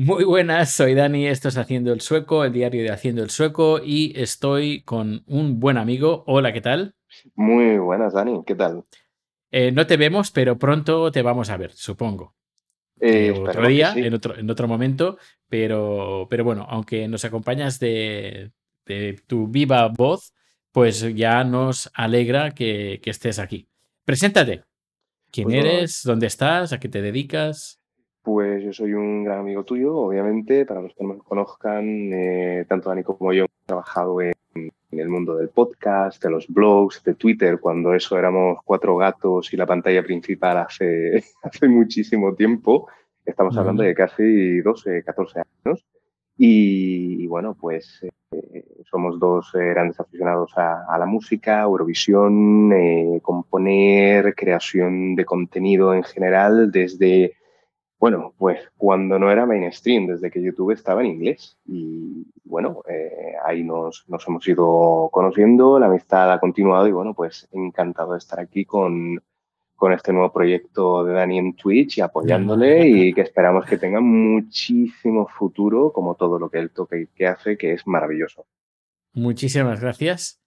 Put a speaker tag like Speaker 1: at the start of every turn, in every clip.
Speaker 1: Muy buenas, soy Dani, esto es Haciendo el Sueco, el diario de Haciendo el Sueco, y estoy con un buen amigo. Hola, ¿qué tal?
Speaker 2: Muy buenas, Dani, ¿qué tal?
Speaker 1: Eh, no te vemos, pero pronto te vamos a ver, supongo.
Speaker 2: Eh,
Speaker 1: otro
Speaker 2: espero que
Speaker 1: día,
Speaker 2: sí.
Speaker 1: en, otro, en otro momento, pero, pero bueno, aunque nos acompañas de, de tu viva voz, pues ya nos alegra que, que estés aquí. Preséntate. ¿Quién
Speaker 2: Pues
Speaker 1: eres? ¿Dónde estás? ¿A qué te dedicas?
Speaker 2: Pues yo soy un gran amigo tuyo, obviamente, para los que no me conozcan, eh, tanto Dani como yo hemos trabajado en, en el mundo del podcast, de los blogs, de Twitter, cuando eso éramos cuatro gatos y la pantalla principal hace, hace muchísimo tiempo. Estamos hablando de casi 12, 14 años. Y, y bueno, pues eh, somos dos eh, grandes aficionados a, a la música, Eurovisión, eh, componer, creación de contenido en general, desde, bueno, pues cuando no era mainstream, desde que YouTube estaba en inglés. Y bueno, eh, ahí nos, nos hemos ido conociendo, la amistad ha continuado y bueno, pues encantado de estar aquí con, con este nuevo proyecto de Dani en Twitch y apoyándole y que esperamos que tenga muchísimo futuro, como todo lo que él toca y que hace, que es maravilloso.
Speaker 1: Muchísimas gracias.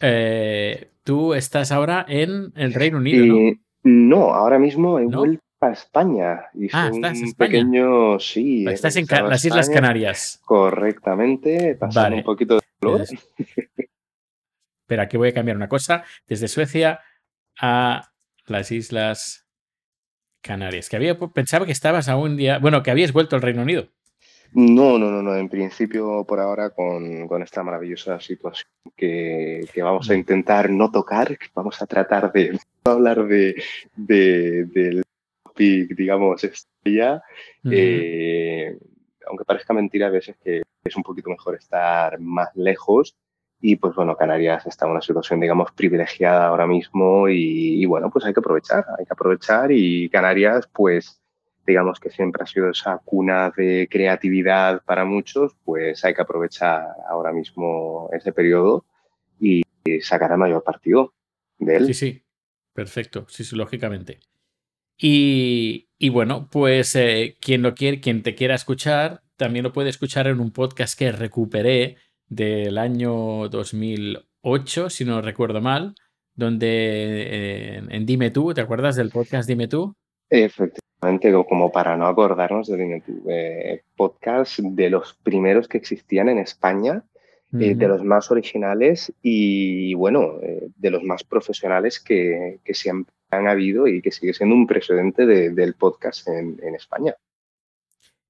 Speaker 1: Eh, tú estás ahora en el Reino Unido, ¿no?
Speaker 2: Y no, ahora mismo he
Speaker 1: ¿No?
Speaker 2: vuelto a España. Hice
Speaker 1: Ah, estás en
Speaker 2: un
Speaker 1: España.
Speaker 2: pequeño, sí, he
Speaker 1: Estás en las Islas Canarias.
Speaker 2: correctamente, pasando
Speaker 1: Vale.
Speaker 2: un poquito de calor.
Speaker 1: Es- Espera, que voy a cambiar una cosa. Desde Suecia a las Islas Canarias. Que había pensaba que estabas aún día. Bueno, que habías vuelto al Reino Unido.
Speaker 2: No, no, no, no. En principio, por ahora, con, con esta maravillosa situación que, que vamos a intentar no tocar, vamos a tratar de hablar de, de- del digamos, estrella, eh, aunque parezca mentira a veces que es un poquito mejor estar más lejos. Y pues bueno, Canarias está en una situación, digamos, privilegiada ahora mismo y, y bueno, pues hay que aprovechar, hay que aprovechar y Canarias, pues digamos que siempre ha sido esa cuna de creatividad para muchos, pues hay que aprovechar ahora mismo ese periodo y sacar el mayor partido de él.
Speaker 1: Sí, sí. Perfecto. Sí, sí, lógicamente. Y, bueno, pues eh, quien lo quiere, quien te quiera escuchar, también lo puede escuchar en un podcast que recuperé del año 2008, si no recuerdo mal, donde en, Dime Tú, ¿te acuerdas del podcast Dime Tú?
Speaker 2: Efectivamente, como para no acordarnos de Dime tú, eh, podcast de los primeros que existían en España, eh, de los más originales y bueno, eh, de los más profesionales que, que siempre han habido y que sigue siendo un precedente de- del podcast en, en España.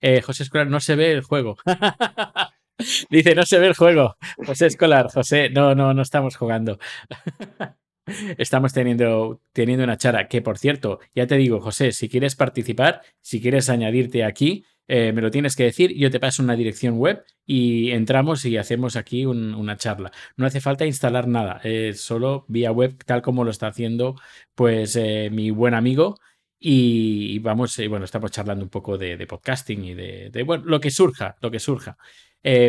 Speaker 1: Eh, José Escolar, no se ve el juego. Dice, no se ve el juego. José Escolar, José, no, no, no estamos jugando. Estamos teniendo, teniendo una charla. Que por cierto, ya te digo, José, si quieres participar, si quieres añadirte aquí, eh, me lo tienes que decir. Yo te paso una dirección web y entramos y hacemos aquí un- una charla. No hace falta instalar nada, eh, solo vía web, tal como lo está haciendo pues eh, mi buen amigo. Y, y vamos, eh, bueno, estamos charlando un poco de, podcasting y de, de, bueno, lo que surja, lo que surja.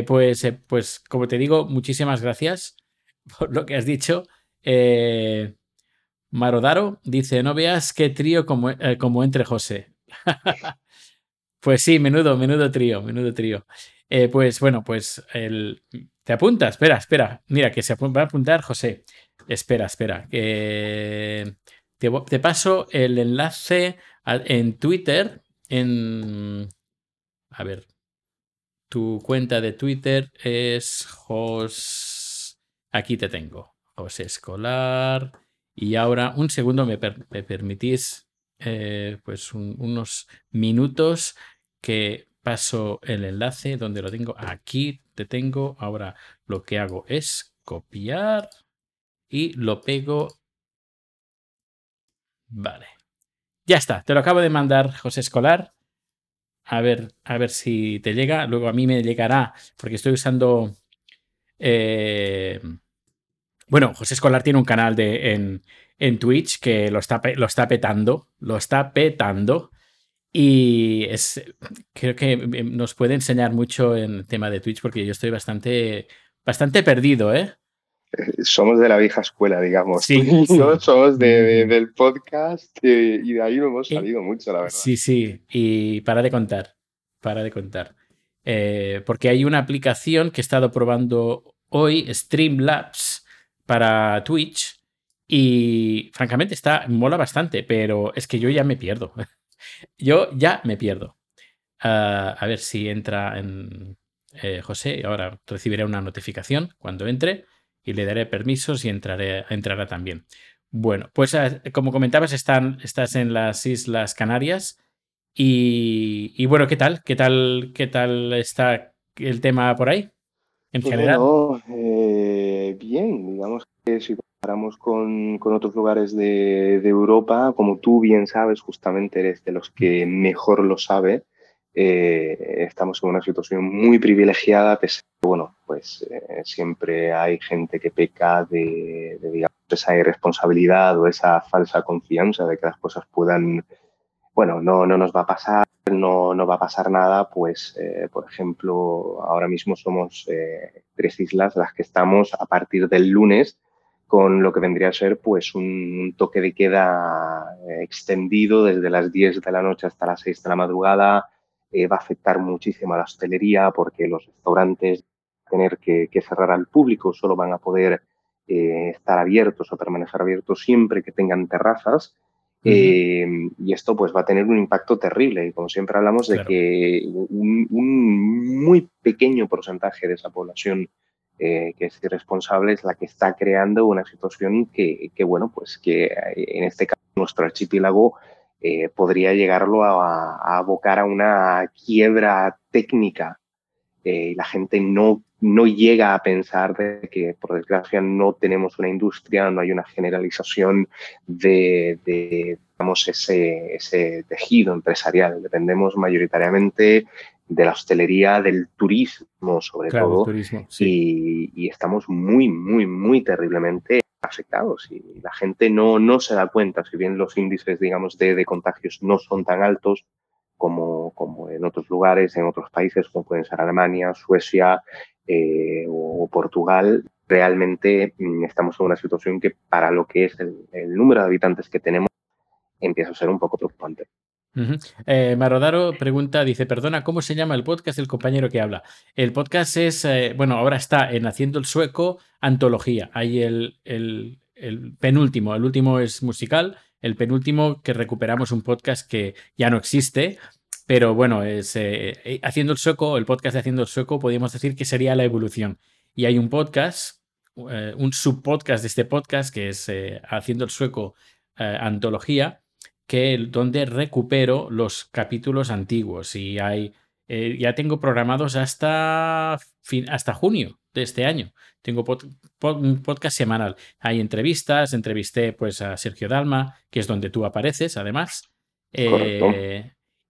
Speaker 1: Pues, pues, como te digo, muchísimas gracias por lo que has dicho. Marodaro dice: No veas qué trío como, como entre José. pues sí, menudo, menudo trío, menudo trío. Eh, pues bueno, pues el, te apunta, espera, espera. Mira, que se va a apuntar José. Espera, espera. te, paso el enlace en Twitter. En. A ver. Tu cuenta de Twitter es Jos. Aquí te tengo. José Escolar. Y ahora, un segundo, me permitís eh, pues un- unos minutos que paso el enlace donde lo tengo. Aquí te tengo. Ahora lo que hago es copiar y lo pego. Vale. Ya está, te lo acabo de mandar, José Escolar. A ver, a ver si te llega. Luego a mí me llegará, porque estoy usando. eh, bueno, José Escolar tiene un canal de, en, en Twitch que lo está, lo está petando. Lo está petando. Y es, creo que nos puede enseñar mucho en el tema de Twitch, porque yo estoy bastante, bastante perdido, ¿eh?
Speaker 2: Eh, Somos de la vieja escuela, digamos.
Speaker 1: Sí,
Speaker 2: yo somos de, de-
Speaker 1: Mm.
Speaker 2: del podcast eh, y de ahí no hemos
Speaker 1: Eh,
Speaker 2: salido mucho, la verdad.
Speaker 1: Sí, sí. Y para de contar. para de contar. Eh, porque hay una aplicación que he estado probando hoy, Streamlabs, para Twitch. Y francamente está, mola bastante, pero es que yo ya me pierdo. yo ya me pierdo. Ah, a ver si entra en eh, José. Ahora recibiré una notificación cuando entre y le daré permisos y entraré, entrará también. Bueno, pues ah, como comentabas, están, estás en las Islas Canarias. Y, bueno, ¿qué tal? ¿Qué tal? ¿Qué tal está el tema por ahí? En pues general.
Speaker 2: Eh, bien, digamos que si comparamos con, otros lugares de, Europa, como tú bien sabes, justamente eres de los que mejor lo sabe, eh, estamos en una situación muy privilegiada, bueno, pues eh, siempre hay gente que peca de, de, digamos, esa irresponsabilidad o esa falsa confianza de que las cosas puedan bueno, no, no nos va a pasar, no, no va a pasar nada, pues, eh, por ejemplo, ahora mismo somos eh, tres islas las que estamos a partir del lunes con lo que vendría a ser pues un toque de queda eh, extendido desde las 10 de la noche hasta las 6 de la madrugada. va a afectar muchísimo a la hostelería porque los restaurantes tener que, que cerrar al público, solo van a poder estar abiertos o permanecer abiertos siempre que tengan terrazas. Eh, y esto pues va a tener un impacto terrible. Y como siempre hablamos de que un, muy pequeño porcentaje de esa población eh, que es irresponsable es la que está creando una situación que, bueno, pues que en este caso nuestro archipiélago eh, podría llegarlo a, a, abocar a una quiebra técnica. y la gente no no llega a pensar de que, por desgracia, no tenemos una industria, no hay una generalización de, digamos, ese, ese, tejido empresarial. Dependemos mayoritariamente de la hostelería, del turismo, sobre todo, y, estamos muy, muy, muy terriblemente afectados y la gente no, no se da cuenta, si bien los índices, digamos, de, de contagios no son tan altos, como, como, en otros lugares, en otros países, como pueden ser Alemania, Suecia, eh, o Portugal, realmente mm, estamos en una situación que para lo que es el, número de habitantes que tenemos empieza a ser un poco preocupante.
Speaker 1: Eh, Marodaro pregunta, dice, perdona, ¿cómo se llama el podcast del compañero que habla? El podcast es, eh, bueno, ahora está en Haciendo el Sueco, antología. Hay el, el, el, penúltimo, el último es musical, el penúltimo que recuperamos un podcast que ya no existe, pero bueno, es, eh, eh, Haciendo el Sueco, el podcast de Haciendo el Sueco, podríamos decir que sería la evolución. Y hay un podcast, eh, un subpodcast de este podcast, que es Haciendo el Sueco Antología, que, donde recupero los capítulos antiguos. Y hay, ya tengo programados hasta, fin, hasta junio de este año. Tengo un podcast semanal. Hay entrevistas, entrevisté pues a Sergio Dalma, que es donde tú apareces, además.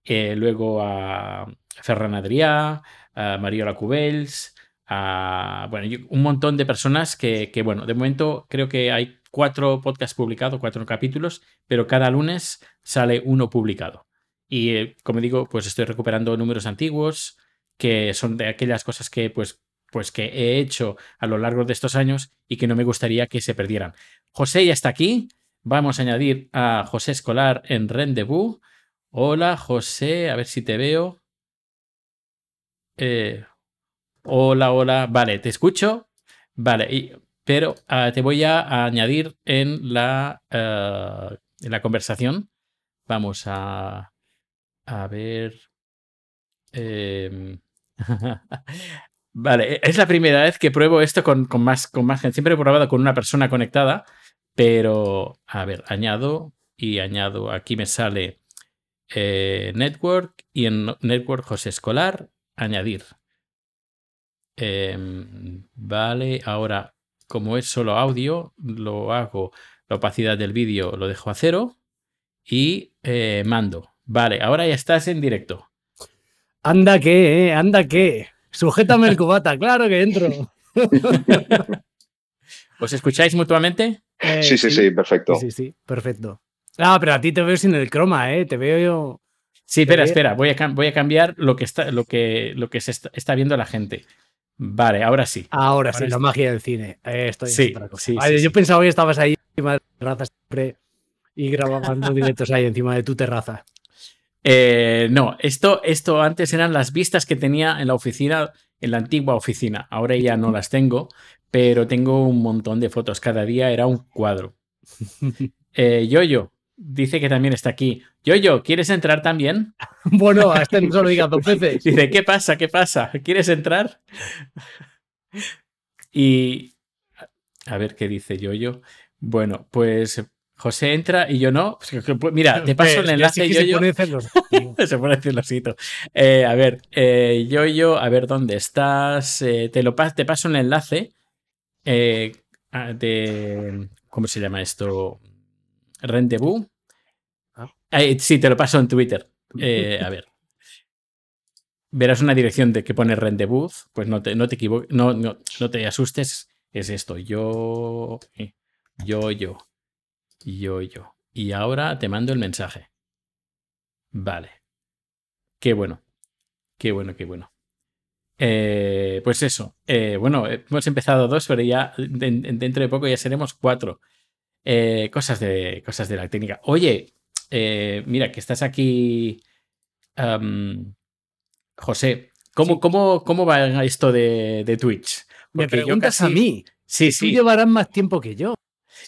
Speaker 1: Eh, luego a Ferran Adrià, a Mariola Cubells, a bueno, un montón de personas que, que, bueno, de momento creo que hay cuatro podcasts publicados, cuatro capítulos, pero cada lunes sale uno publicado. Y eh, como digo, pues estoy recuperando números antiguos, que son de aquellas cosas que pues, pues que he hecho a lo largo de estos años y que no me gustaría que se perdieran. José ya está aquí. Vamos a añadir a José Escolar en Rendezvous. Hola, José, a ver si te veo. Eh, hola, hola. Vale, te escucho. Vale, pero ah, te voy a, añadir en la, ah, en la conversación. Vamos a, a ver. Em, vale, es la primera vez que pruebo esto con, con, más, con más gente. Siempre he probado con una persona conectada, pero a ver, añado y añado. Aquí me sale eh, network y en Network José Escolar añadir. Em, vale, ahora como es solo audio, lo hago, la opacidad del vídeo lo dejo a cero y eh, mando. Vale, ahora ya estás en directo.
Speaker 3: Anda que, eh, anda que. Sujétame el cubata, claro que entro.
Speaker 1: ¿Os escucháis mutuamente?
Speaker 2: sí, sí, sí, perfecto.
Speaker 3: Sí, sí, perfecto. Ah, pero a ti te veo sin el croma, ¿eh? Te veo yo.
Speaker 1: Sí, espera, espera. Voy a, voy a cambiar lo que, está, lo, que, lo que se está, viendo la gente. Vale, ahora sí.
Speaker 3: Ahora, sí, la magia del cine. estoy
Speaker 1: sí, sí,
Speaker 3: Yo pensaba que estabas ahí encima de la terraza siempre y grabando directos ahí encima de tu terraza.
Speaker 1: Eh, no, esto, esto antes eran las vistas que tenía en la oficina, en la antigua oficina. Ahora ya no las tengo, pero tengo un montón de fotos. Cada día era un cuadro. Eh, Yoyo dice que también está aquí. Yoyo, ¿quieres entrar también?
Speaker 3: Bueno, a este no se lo digas dos veces.
Speaker 1: Dice, ¿qué pasa? ¿Qué pasa? ¿Quieres entrar? Y a ver qué dice Yoyo. Bueno, pues José entra y yo no. Pues, mira, te paso el
Speaker 3: Ves,
Speaker 1: enlace,
Speaker 3: se
Speaker 1: Yoyo.
Speaker 3: pone.
Speaker 1: Se pone celosito. Eh, a ver, eh, Yoyo, a ver dónde estás. Eh, te, lo te paso el enlace eh, de. ¿Cómo se llama esto? Rendezvous.
Speaker 3: Ah.
Speaker 1: Eh, sí, te lo paso en Twitter. Eh, a ver. Verás una dirección de que pone Rendezvous. Pues no te, no te equivoques, no, no, no te asustes. Es esto. Yo. eh, Yo, yo. Yo, yo. Y ahora te mando el mensaje. Vale. Qué bueno. Qué bueno, qué bueno. Eh, pues eso. Bueno, hemos empezado dos, pero ya de- de- dentro de poco ya seremos cuatro. Eh, cosas, de, cosas de la técnica. Oye, eh, mira, que estás aquí. José, ¿cómo,
Speaker 3: Sí.
Speaker 1: cómo, ¿cómo va esto de, de Twitch?
Speaker 3: Me
Speaker 1: yo
Speaker 3: preguntas a mí.
Speaker 1: Sí,
Speaker 3: Tú
Speaker 1: sí.
Speaker 3: llevarás más tiempo que yo.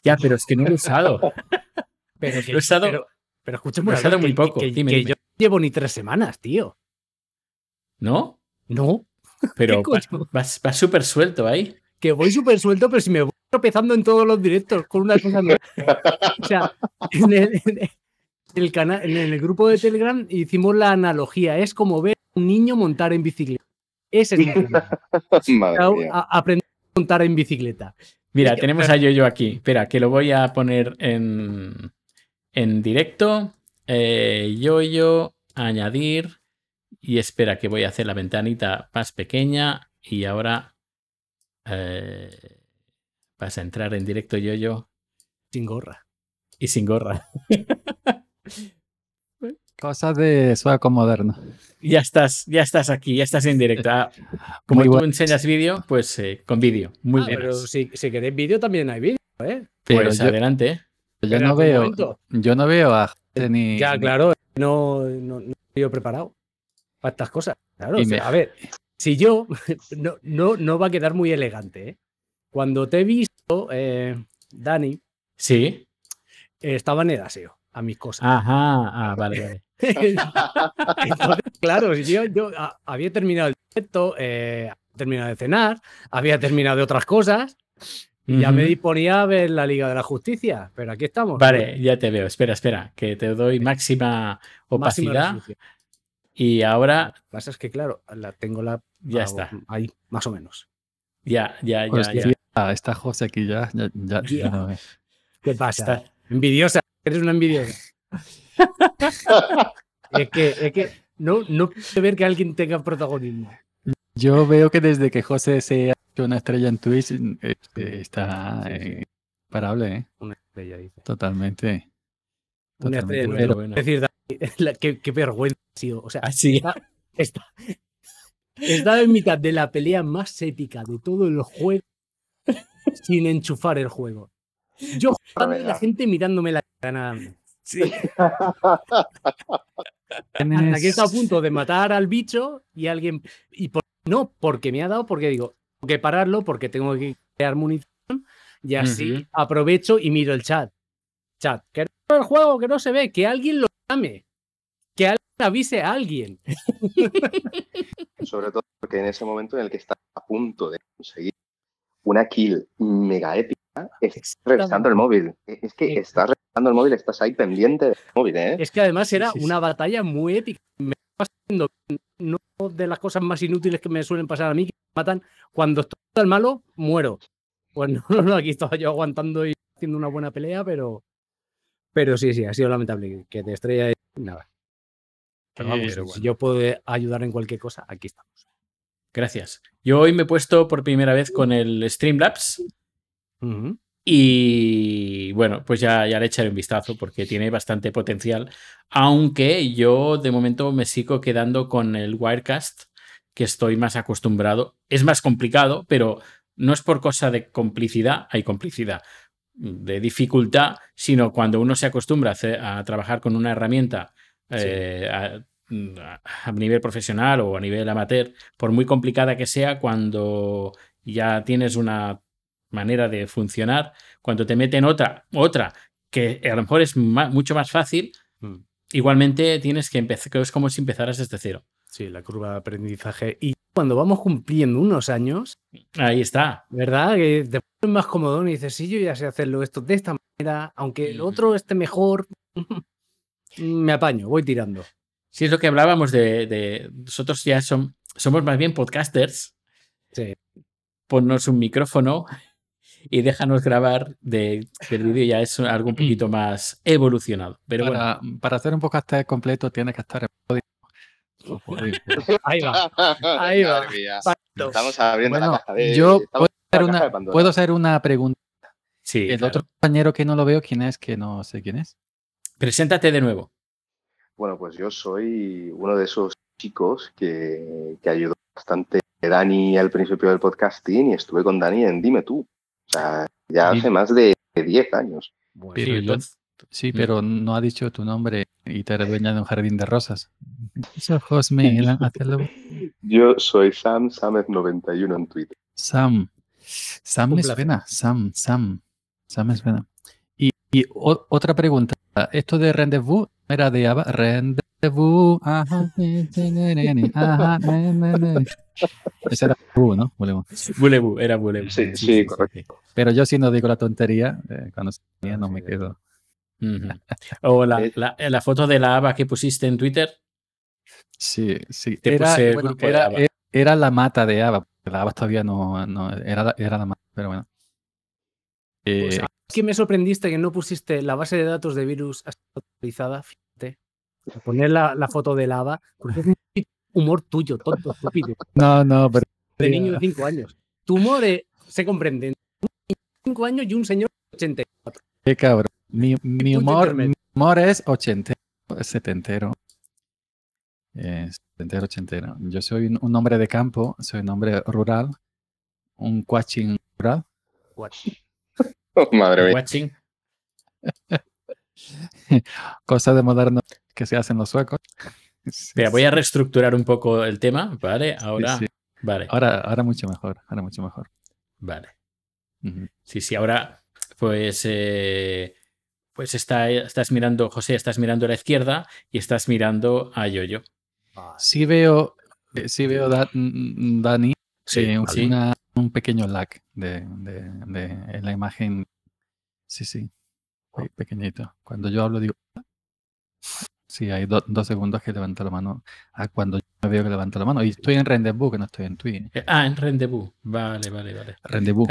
Speaker 1: Ya, pero es que no lo he usado.
Speaker 3: Pero, que,
Speaker 1: Lo he usado-
Speaker 3: pero, pero escúchame,
Speaker 1: lo he usado
Speaker 3: cosa,
Speaker 1: muy
Speaker 3: que-
Speaker 1: poco.
Speaker 3: Que,
Speaker 1: Dime,
Speaker 3: que
Speaker 1: dime.
Speaker 3: yo no llevo ni tres semanas, tío.
Speaker 1: ¿No?
Speaker 3: No,
Speaker 1: Pero
Speaker 3: ¿Qué
Speaker 1: va- vas, vas súper suelto ahí.
Speaker 3: que voy súper suelto, pero si me voy tropezando en todos los directos con una cosa nueva. O sea, en el, en el canal, en el grupo de Telegram hicimos la analogía. Es como ver a un niño montar en bicicleta. Ese es. A- aprender a montar en bicicleta.
Speaker 1: Mira,
Speaker 3: Es que-
Speaker 1: tenemos a Yoyo aquí. Espera, que lo voy a poner en, en directo. Eh, Yoyo, añadir. Y espera, que voy a hacer la ventanita más pequeña. Y ahora eh, vas a entrar en directo, Yoyo.
Speaker 3: Sin gorra.
Speaker 1: Y sin gorra.
Speaker 4: Cosas de sueco moderno.
Speaker 1: Ya estás, ya estás aquí, ya estás en directo. Ah, como
Speaker 4: Muy
Speaker 1: tú enseñas vídeo, pues eh, con vídeo. Muy
Speaker 3: Ah,
Speaker 1: bien.
Speaker 3: pero si, si queréis vídeo, también hay vídeo, ¿eh?
Speaker 4: Pero
Speaker 1: Pues
Speaker 4: yo,
Speaker 1: adelante.
Speaker 4: yo no veo,
Speaker 3: momento.
Speaker 4: yo no veo a ni.
Speaker 3: Ya, claro, no, no, no estoy preparado para estas cosas. Claro,
Speaker 4: Y
Speaker 3: o sea,
Speaker 4: me-
Speaker 3: a ver, si yo no, no, no va a quedar muy elegante. ¿eh? Cuando te he visto, eh, Dani,
Speaker 1: Sí.
Speaker 3: estaba en el aseo a mis cosas.
Speaker 1: Ajá. Ah, vale, vale.
Speaker 3: Entonces, claro, yo, yo a- había terminado el directo, eh, había terminado de cenar, había terminado de otras cosas, y ya me disponía a ver la Liga de la Justicia. Pero aquí estamos.
Speaker 1: Vale, ya te veo. Espera, espera, que te doy máxima opacidad. Y ahora
Speaker 3: Lo que pasa es que, claro, la, tengo la.
Speaker 1: ya
Speaker 3: ah,
Speaker 1: está.
Speaker 3: Ahí, más o menos.
Speaker 1: Ya, ya,
Speaker 4: Pues
Speaker 1: ya, ya.
Speaker 4: Ah, está José aquí ya. ya, ya- ya no ve.
Speaker 3: ¿Qué pasa? Envidiosa. Eres una envidiosa. es que, es que no, no puede ver que alguien tenga protagonismo.
Speaker 4: Yo veo que desde que José se ha hecho una estrella en Twitch, este, está eh, imparable, ¿eh?
Speaker 3: Una estrella, dice.
Speaker 4: Totalmente.
Speaker 3: Una estrella.
Speaker 4: Totalmente.
Speaker 1: bueno.
Speaker 3: puedo decir. La- qué, qué vergüenza ha sido. O sea,
Speaker 1: Así.
Speaker 3: está, está, está en mitad de la pelea más épica de todo el juego sin enchufar el juego. Yo jugando y la gente mirándome la cara nada más. Hasta que está a punto de matar al bicho y alguien. Y por- no, porque me ha dado, porque digo, tengo que pararlo, porque tengo que crear munición. Y así aprovecho y miro el chat. Chat, que no el juego, que no se ve, que alguien lo llame. Que alguien avise a alguien.
Speaker 2: Sobre todo porque en ese momento en el que estás a punto de conseguir una kill mega épica, estás revisando el móvil. Es que estás revisando el móvil, estás ahí pendiente del móvil, ¿eh?
Speaker 3: Es que además era
Speaker 1: Sí, sí,
Speaker 3: una batalla muy épica. Me estaba haciendo no de las cosas más inútiles que me suelen pasar a mí, que me matan cuando estoy al malo, muero. Pues no, no, no, aquí estaba yo aguantando y haciendo una buena pelea, pero. Pero sí, sí, ha sido lamentable que te estrella y nada. Pero vamos,
Speaker 1: Eh,
Speaker 3: pero
Speaker 1: bueno.
Speaker 3: si yo puedo ayudar en cualquier cosa, aquí estamos.
Speaker 1: Gracias. Yo hoy me he puesto por primera vez con el Streamlabs y bueno, pues ya, ya le echaré un vistazo porque tiene bastante potencial. Aunque yo de momento me sigo quedando con el Wirecast, que estoy más acostumbrado. Es más complicado, pero no es por cosa de complicidad, hay complicidad, de dificultad, sino cuando uno se acostumbra a, hacer- a trabajar con una herramienta eh, a, a nivel profesional o a nivel amateur, por muy complicada que sea, cuando ya tienes una manera de funcionar, cuando te meten otra, otra que a lo mejor es mucho más fácil,
Speaker 3: Mm.
Speaker 1: igualmente tienes que empezar, que es como si empezaras desde cero.
Speaker 3: Sí, la curva de aprendizaje. Y cuando vamos cumpliendo unos años,
Speaker 1: Ahí está.
Speaker 3: ¿verdad? Que te pones más cómodo y dices, sí, yo ya sé hacerlo esto de esta manera, aunque el otro esté mejor, me apaño, voy tirando.
Speaker 1: Sí, es lo que hablábamos de, de- nosotros ya son, somos más bien podcasters.
Speaker 3: Sí.
Speaker 1: Ponnos un micrófono y déjanos grabar de, del vídeo ya es algo un poquito más evolucionado. Pero bueno,
Speaker 4: para, para hacer un podcast completo tienes que estar en. O Podimo.
Speaker 3: Ahí va. Ahí va.
Speaker 2: Estamos abriendo la
Speaker 4: Bueno,
Speaker 2: caja de.
Speaker 4: yo puedo hacer,
Speaker 2: la caja de
Speaker 4: una, puedo hacer una pregunta.
Speaker 1: sí.
Speaker 4: El
Speaker 1: claro.
Speaker 4: otro compañero que no lo veo, ¿quién es? Que no sé quién es.
Speaker 1: Preséntate de nuevo.
Speaker 2: Bueno, pues yo soy uno de esos chicos que, que ayudó bastante a Dani al principio del podcasting y estuve con Dani en Dime tú. O sea, ya hace más de 10 años.
Speaker 3: Bueno,
Speaker 4: Pero
Speaker 1: Sí,
Speaker 4: yo-
Speaker 1: entonces-
Speaker 4: Sí, pero no ha dicho tu nombre y te eres dueña de un jardín de rosas. Ojos me.
Speaker 2: Yo soy Sam Samet91 en Twitter.
Speaker 4: Sam. Sam me suena. Sam, Sam. Sam me suena. Y, y o- otra pregunta. Esto de rendezvous era de Ava. Rendezvous. Ajá. Ajá. Ese era Rendezvous, ¿no? Volvemos.
Speaker 1: Bulebu, era Bulebu.
Speaker 2: Sí, sí, correcto.
Speaker 4: Pero yo si no digo la tontería, eh, cuando se mía no me
Speaker 3: sí.
Speaker 4: quedo.
Speaker 1: Ujú. O la,
Speaker 2: Eh.
Speaker 1: la- la foto de la haba que pusiste en Twitter.
Speaker 4: Sí, sí.
Speaker 1: Te
Speaker 4: Era,
Speaker 1: puse el
Speaker 4: bueno,
Speaker 1: grupo de
Speaker 4: era,
Speaker 1: Ava.
Speaker 4: era la mata de Ava. porque La Ava todavía no, no era, la- era la mata, pero bueno.
Speaker 3: Pues,
Speaker 4: Eh,
Speaker 3: que me sorprendiste que no pusiste la base de datos de virus actualizada. Poner la, la foto de lava, porque es un humor tuyo, tonto, estúpido,
Speaker 4: no, no, pero
Speaker 3: de niño de 5 años. Tu humor eh, se comprende un niño de 5 años y un señor de 80.
Speaker 4: qué cabrón. Mi, mi humor, mi humor es ochentero, setentero. Eh, setentero, ochentero. Yo soy un, un hombre de campo, soy un hombre rural, un cuachín rural.
Speaker 2: Madre mía.
Speaker 4: Cosas de moderno que se hacen los suecos. Sí,
Speaker 1: Espera, voy a reestructurar un poco el tema, ¿vale? Ahora,
Speaker 4: sí.
Speaker 1: vale,
Speaker 4: Ahora, ahora mucho mejor, ahora mucho mejor.
Speaker 1: vale. Sí, sí, ahora, pues, eh, pues está, estás mirando, José, estás mirando a la izquierda y estás mirando a Yoyo.
Speaker 4: Sí veo, eh, sí veo Da- Dani, eh, un-
Speaker 1: sí.
Speaker 4: una- un pequeño lag de, de- de- en la imagen. Sí, sí, pe- pequeñito. Cuando yo hablo digo, sí, hay do- dos segundos que levanto la mano. Ah, cuando yo me veo que levanto la mano. Y estoy en Rendezvous, que no estoy en Twitter.
Speaker 1: Eh, Ah, en Rendezvous. Vale, vale, vale.
Speaker 4: Rendezvous.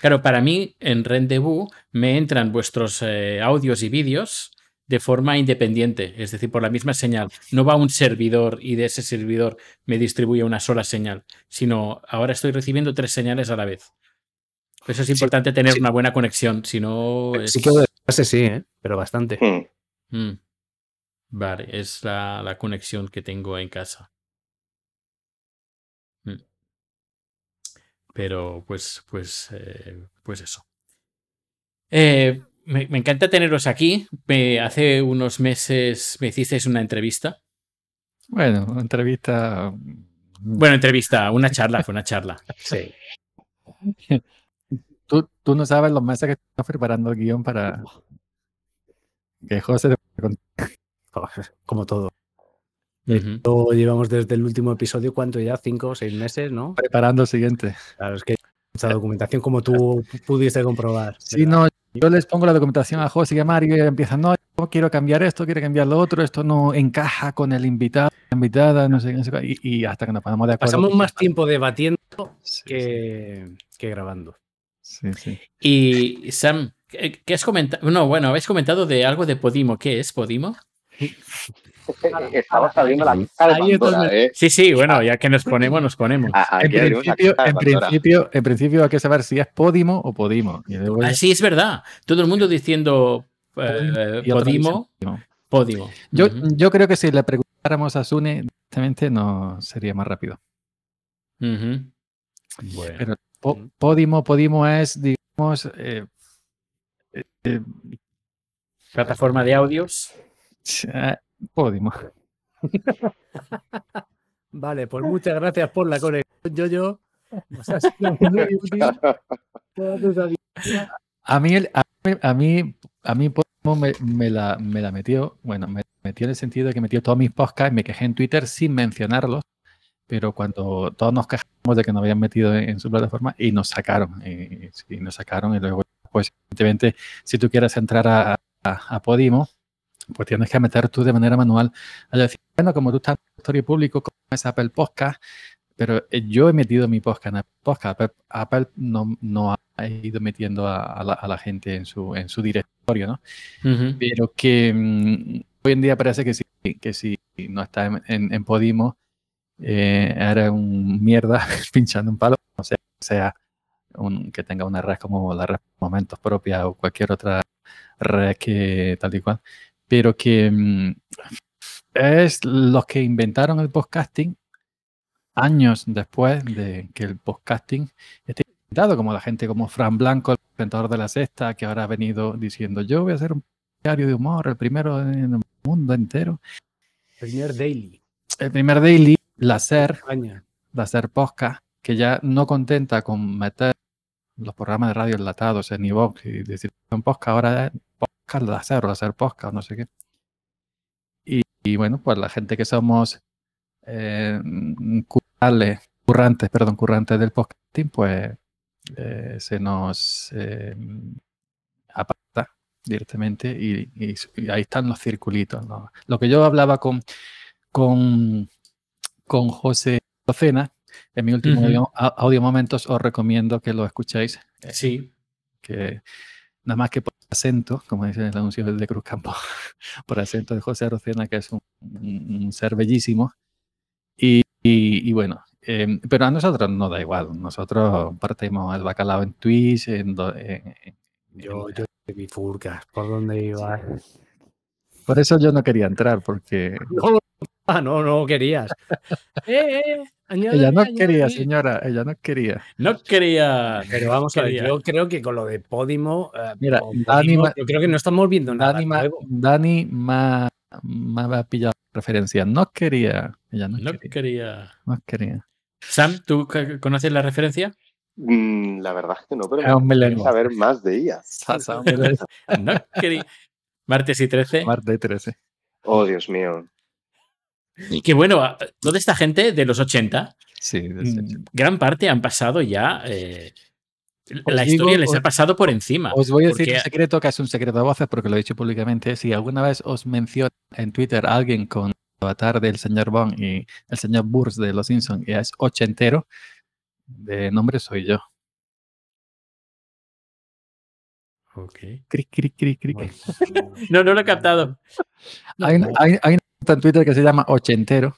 Speaker 1: Claro, para mí en Rendezvous me entran vuestros eh, audios y vídeos de forma independiente, es decir, por la misma señal. No va a un servidor y de ese servidor me distribuye una sola señal, sino ahora estoy recibiendo tres señales a la vez. Por eso es importante tener
Speaker 3: sí.
Speaker 1: una buena conexión, si no... es-
Speaker 3: Sí que de base sí, ¿eh? pero bastante.
Speaker 2: Hmm.
Speaker 1: Mm. Vale, es la, la conexión que tengo en casa. Mm. Pero pues, pues, eh, pues eso. Eh, me, me encanta teneros aquí. Me- hace unos meses me hicisteis una entrevista.
Speaker 4: Bueno, una entrevista. mm,
Speaker 1: Bueno, entrevista, una charla, fue una charla.
Speaker 3: Sí.
Speaker 4: Tú, tú no sabes los meses que estás preparando el guion para que José te
Speaker 3: Como todo.
Speaker 1: Ujú.
Speaker 3: Lo llevamos desde el último episodio, ¿cuánto ya? ¿Cinco o seis meses, no?
Speaker 4: preparando el siguiente.
Speaker 3: Claro, es que mucha documentación como tú pudiste comprobar.
Speaker 4: Si no, yo les pongo la documentación a José y a Mario y empiezan, no, yo quiero cambiar esto, quiero cambiar lo otro, esto no encaja con el invitado, la invitada, no sé, qué, no sé y, y hasta que nos ponemos de acuerdo.
Speaker 3: Pasamos más tiempo debatiendo
Speaker 4: Sí,
Speaker 3: que, que grabando.
Speaker 4: Sí, sí.
Speaker 1: Y Sam, ¿qué, qué has comentado? No, bueno, habéis comentado de algo de Podimo. ¿Qué es Podimo?
Speaker 2: Estamos abriendo la de Pandora,
Speaker 3: donde-
Speaker 2: ¿eh?
Speaker 1: Sí, sí, bueno, ya que nos ponemos, nos ponemos.
Speaker 2: A-
Speaker 4: En principio, en, principio, en principio hay que saber si es Podimo o Podimo. Y luego
Speaker 1: Ah, sí, es verdad. Todo el mundo diciendo eh, Podimo,
Speaker 4: Podimo. Yo, yo creo que si le preguntáramos a Sune directamente no sería más rápido.
Speaker 3: Bueno.
Speaker 4: Pero Po-. Podimo, Podimo es, digamos, eh,
Speaker 1: Plataforma de audios.
Speaker 4: Eh, Podimo.
Speaker 3: Vale, pues muchas gracias por la conexión, yo yo. Nos ha sido muy útil toda tu sabiduría.
Speaker 4: A mí, el- a mí, a mí, a mí me, me la, me la metió, bueno, me metió en el sentido de que metió todos mis podcasts, me quejé en Twitter sin mencionarlos, pero cuando todos nos quejamos de que nos habían metido en, en su plataforma y nos sacaron, y, y nos sacaron y luego, pues, evidentemente, si tú quieres entrar a, a, a Podimo, pues tienes que meter tú de manera manual. A decir, bueno, como tú estás en el directorio público, como es Apple Podcast, pero eh, yo he metido mi podcast en Apple Podcast. Apple, Apple no, no ha ido metiendo a, a la, a la gente en su, en su directorio, ¿no? Pero que mm, hoy en día parece que sí, que si no está en, en- en Podimo, eh, era un mierda pinchando un palo, o sea, sea un, que tenga una red como la red Momentos propia o cualquier otra red que tal y cual, pero que mm, es los que inventaron el podcasting años después de que el podcasting esté inventado, como la gente como Fran Blanco, el presentador de la sexta, que ahora ha venido diciendo yo voy a hacer un diario de humor, el primero en el mundo entero.
Speaker 3: Primer daily.
Speaker 4: El primer daily, la SER, la SER podcast, que ya no contenta con meter los programas de radio enlatados en iVoox y decir un podcast, ahora es podcast la SER o la SER podcast, no sé qué. Y, y bueno, pues la gente que somos eh, currales- currantes, perdón, currantes del podcasting, pues eh, se nos eh, aparta directamente y, y- y ahí están los circulitos. ¿no? Lo que yo hablaba con, con, con José Docena en mi último audio, audio momentos, os recomiendo que lo escuchéis, eh,
Speaker 1: Sí.
Speaker 4: que nada más que por acento, como dice el anuncio de Cruz Campo, por acento de José Arocena, que es un, un- un ser bellísimo. Y, y- y bueno, em, pero a nosotros no da igual. Nosotros partimos el bacalao en Twitch, en, do- en- en-
Speaker 3: Yo, yo bifurcas, ¿por dónde iba?
Speaker 4: Por eso yo no quería entrar, porque
Speaker 3: No, ah, no, no querías. Eh, eh, añádeme,
Speaker 4: ella no
Speaker 3: añádeme.
Speaker 4: quería, señora, ella no quería.
Speaker 1: No quería.
Speaker 3: Pero vamos a ver, yo creo que con lo de Podimo, eh,
Speaker 4: Mira, Dani
Speaker 3: yo creo que no estamos viendo nada
Speaker 4: Dani,
Speaker 3: nuevo.
Speaker 4: Dani ma- me había pillado referencia. No quería, ella no,
Speaker 1: No
Speaker 4: quería,
Speaker 1: quería.
Speaker 4: no quería.
Speaker 1: Sam, ¿tú conoces la referencia?
Speaker 2: Mm, la verdad es que no, pero me saber más de ella.
Speaker 1: No quería. Martes y 13.
Speaker 4: Martes 13.
Speaker 2: Oh, Dios mío.
Speaker 1: Que bueno, toda esta gente de los 80,
Speaker 4: Sí, de
Speaker 1: mm, gran parte han pasado ya. eh,
Speaker 4: Os
Speaker 1: la
Speaker 4: digo,
Speaker 1: historia les
Speaker 4: os-
Speaker 1: ha pasado por encima.
Speaker 4: Os voy a decir un secreto que es un secreto a voces porque lo he dicho públicamente. Si alguna vez os menciona en Twitter a alguien con el avatar del señor Bond y el señor Burns de Los Simpsons y es ochentero, de nombre soy yo.
Speaker 1: Ok.
Speaker 4: Cric, cric, cric, cric.
Speaker 3: Bueno,
Speaker 1: No, no lo he captado.
Speaker 4: Hay, una- hay, hay una cuenta en Twitter que se llama ochentero,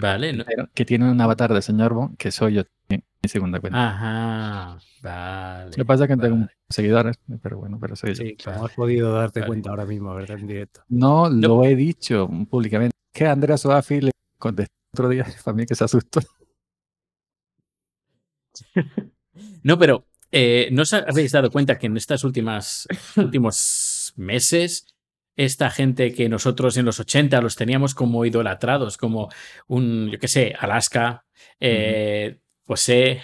Speaker 1: Vale. no-
Speaker 4: ochentero, que tiene un avatar del señor Bond que soy yo en mi segunda cuenta.
Speaker 1: Ajá. Vale.
Speaker 4: Lo que pasa es que no tengo
Speaker 1: vale.
Speaker 4: seguidores, pero bueno, pero soy yo.
Speaker 3: Sí, como has podido darte
Speaker 1: Vale.
Speaker 3: cuenta ahora mismo, ¿verdad? En directo.
Speaker 4: No, lo he dicho públicamente. Que Andrea Soafi le contestó otro día para mí que se asustó.
Speaker 1: No, pero eh, ¿no os habéis dado cuenta que en últimas últimos meses esta gente que nosotros en los 80 los teníamos como idolatrados, como un, yo qué sé, Alaska, eh, José,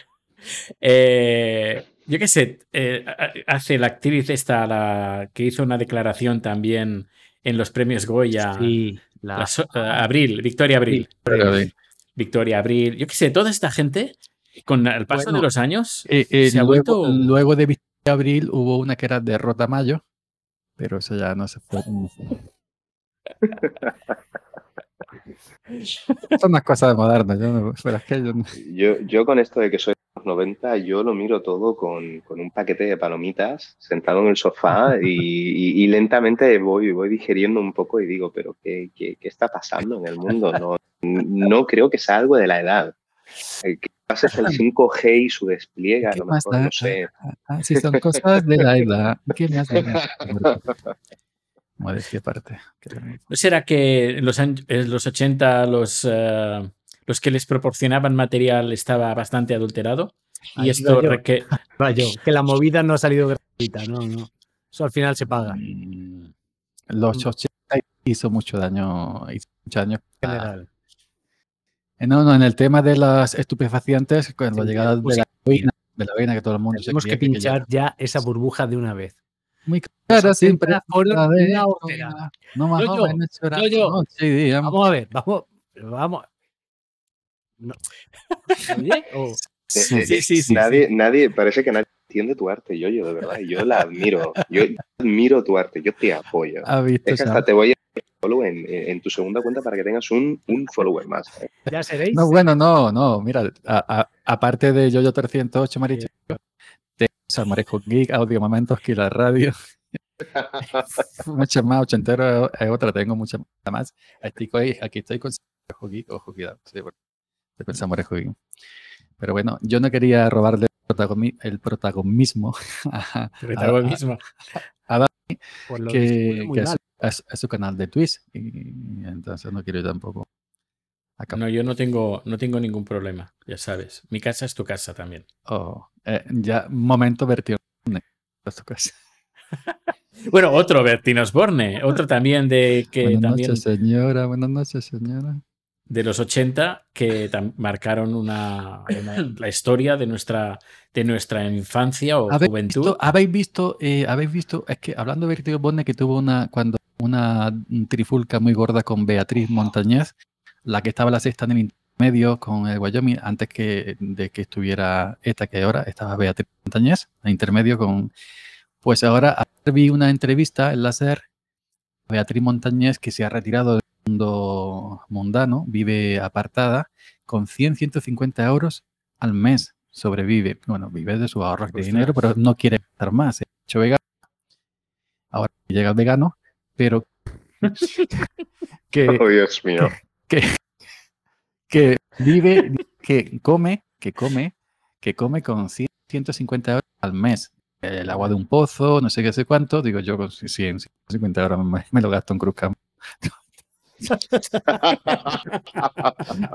Speaker 1: eh, yo qué sé, eh, ha- hace la actriz esta, la que hizo una declaración también en los premios Goya,
Speaker 3: Sí, la,
Speaker 1: la so- Abril, Victoria Abril. Victoria Abril, yo qué sé, toda esta gente, con el paso
Speaker 4: Bueno,
Speaker 1: de los años,
Speaker 4: eh, eh,
Speaker 1: se ha
Speaker 4: luego,
Speaker 1: vuelto-
Speaker 4: luego de Victoria Abril hubo una que era de Rota Mayo, pero eso ya no se fue. Son unas cosas modernas, yo no- pero es que yo no-
Speaker 2: Yo, yo con esto de que soy de los 90, yo lo miro todo con, con un paquete de palomitas, sentado en el sofá y, y- y lentamente voy, voy digiriendo un poco y digo, pero ¿qué, qué, qué está pasando en el mundo? No, no creo que sea algo de la edad. Eh, Quizás es el 5G y su despliegue, a
Speaker 4: ¿Qué
Speaker 2: lo
Speaker 4: más
Speaker 2: mejor, no sé.
Speaker 4: Ah, sí, son cosas de la edad. ¿Qué me hace? Modestia aparte.
Speaker 1: ¿No será que en los, los 80 los, eh, los que les proporcionaban material estaba bastante adulterado?
Speaker 3: Ahí
Speaker 1: Y
Speaker 3: iba
Speaker 1: esto
Speaker 3: yo.
Speaker 1: reque-
Speaker 3: rayo, que la movida no ha salido gratuita, no, no. Eso al final se paga.
Speaker 4: Los 80 hizo mucho daño, hizo mucho daño a-
Speaker 3: general.
Speaker 4: Eh, No, no, en el tema de las estupefacientes, con la
Speaker 3: Sí,
Speaker 4: llegada de
Speaker 3: pues
Speaker 4: la heroína, de la heroína que todo el mundo se
Speaker 3: Tenemos que
Speaker 4: creía que ya-
Speaker 3: pinchar ya esa burbuja de una vez.
Speaker 4: Muy cara,
Speaker 3: Los
Speaker 4: siempre
Speaker 3: 80 fueron
Speaker 4: la de
Speaker 3: una
Speaker 4: esto,
Speaker 3: hortera.
Speaker 4: No más
Speaker 3: Yo-yo,
Speaker 4: jóvenes llorando
Speaker 3: yo-yo.
Speaker 4: noche y día.
Speaker 3: Vamos a ver, vamos, vamos. No.
Speaker 2: Eh, eh,
Speaker 1: Sí, sí, sí,
Speaker 2: nadie, nadie, parece que nadie entiende tu arte, yo, yo, de verdad. Yo la admiro. Yo admiro tu arte, yo te apoyo.
Speaker 4: ¿Ha visto?
Speaker 2: Es que hasta te voy a follow en, en tu segunda cuenta para que tengas un, un follower más. ¿eh?
Speaker 3: ya seréis.
Speaker 4: No, bueno, no, no. Mira, a- a- aparte de Yoyo 308, Maricho, tengo Salmorejo Geek, Audio Momentos, que la radio. muchas más, ochentero es otra, tengo muchas más. Estoy co- aquí estoy con Geek, ojo, cuidado. Sí, bueno, estoy Geek. Pero bueno, yo no quería robarle el, protagonismo a,
Speaker 1: Protagonismo.
Speaker 3: Pues lo
Speaker 4: que,
Speaker 3: distribuye muy
Speaker 4: que es,
Speaker 3: mal.
Speaker 4: Es- es su canal de Twitch. Y, entonces no quiero tampoco.
Speaker 1: No, yo no tengo, no tengo ningún problema, ya sabes. Mi casa es tu casa también.
Speaker 4: Oh, eh, ya, momento vertido. Es tu casa.
Speaker 1: Bueno, otro Bertín Osborne, otro también de que
Speaker 4: Buenas
Speaker 1: también
Speaker 4: noches, señora. Buenas noches, señora.
Speaker 1: de los 80 que marcaron una, una- la historia de nuestra de nuestra infancia o
Speaker 4: ¿Habéis
Speaker 1: juventud.
Speaker 4: visto, habéis visto, eh, habéis visto, es que hablando de Vertigo Borne que tuvo una, cuando una trifulca muy gorda con Beatriz Montañez, la que estaba la sexta en el intermedio con el Wyoming, antes que, de que estuviera esta que ahora, estaba Beatriz Montañez, en intermedio con, pues ahora vi una entrevista en la SER, Beatriz Montañez que se ha retirado del mundo mundano, vive apartada, con 100, 150 euros al mes sobrevive. Bueno, vive de sus ahorros de dinero, pero no quiere estar más. Se ha hecho vegano. Ahora llega el vegano, pero que,
Speaker 2: Oh, Dios mío.
Speaker 4: que vive, que come, que come, que come con 100, 150 euros al mes. El agua de un pozo, no sé qué sé cuánto. Digo, yo con 100, 150 euros me, me lo gasto en Cruz.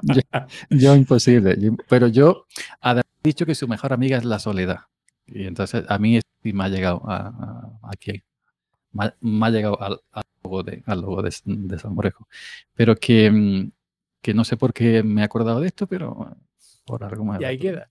Speaker 4: Yo, yo imposible. Yo- pero yo ha dicho que su mejor amiga es la soledad. Y entonces a mí sí me ha llegado a, a- aquí. Me ha llegado al, al logo de, al logo de, de Salmorejo. Pero que, mm, que no sé por qué me he acordado de esto, pero por algo más.
Speaker 3: Y ahí queda.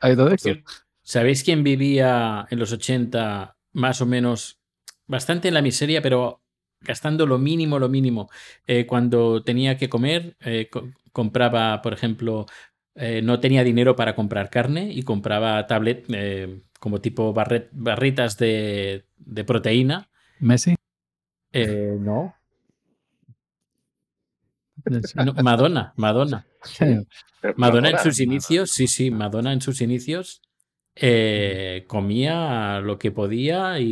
Speaker 4: Ha ido de esto.
Speaker 1: Por cierto, ¿Sabéis quién vivía en los 80 más o menos bastante en la miseria, pero gastando lo mínimo, lo mínimo? Eh, cuando tenía que comer, eh, co- compraba, por ejemplo, eh, no tenía dinero para comprar carne y compraba tablet eh, como tipo barret- barritas de, de proteína.
Speaker 4: Messi.
Speaker 1: Eh, no. No, Madonna, Madonna. Madonna en sus inicios, sí, sí, Madonna en sus inicios eh, comía lo que podía y,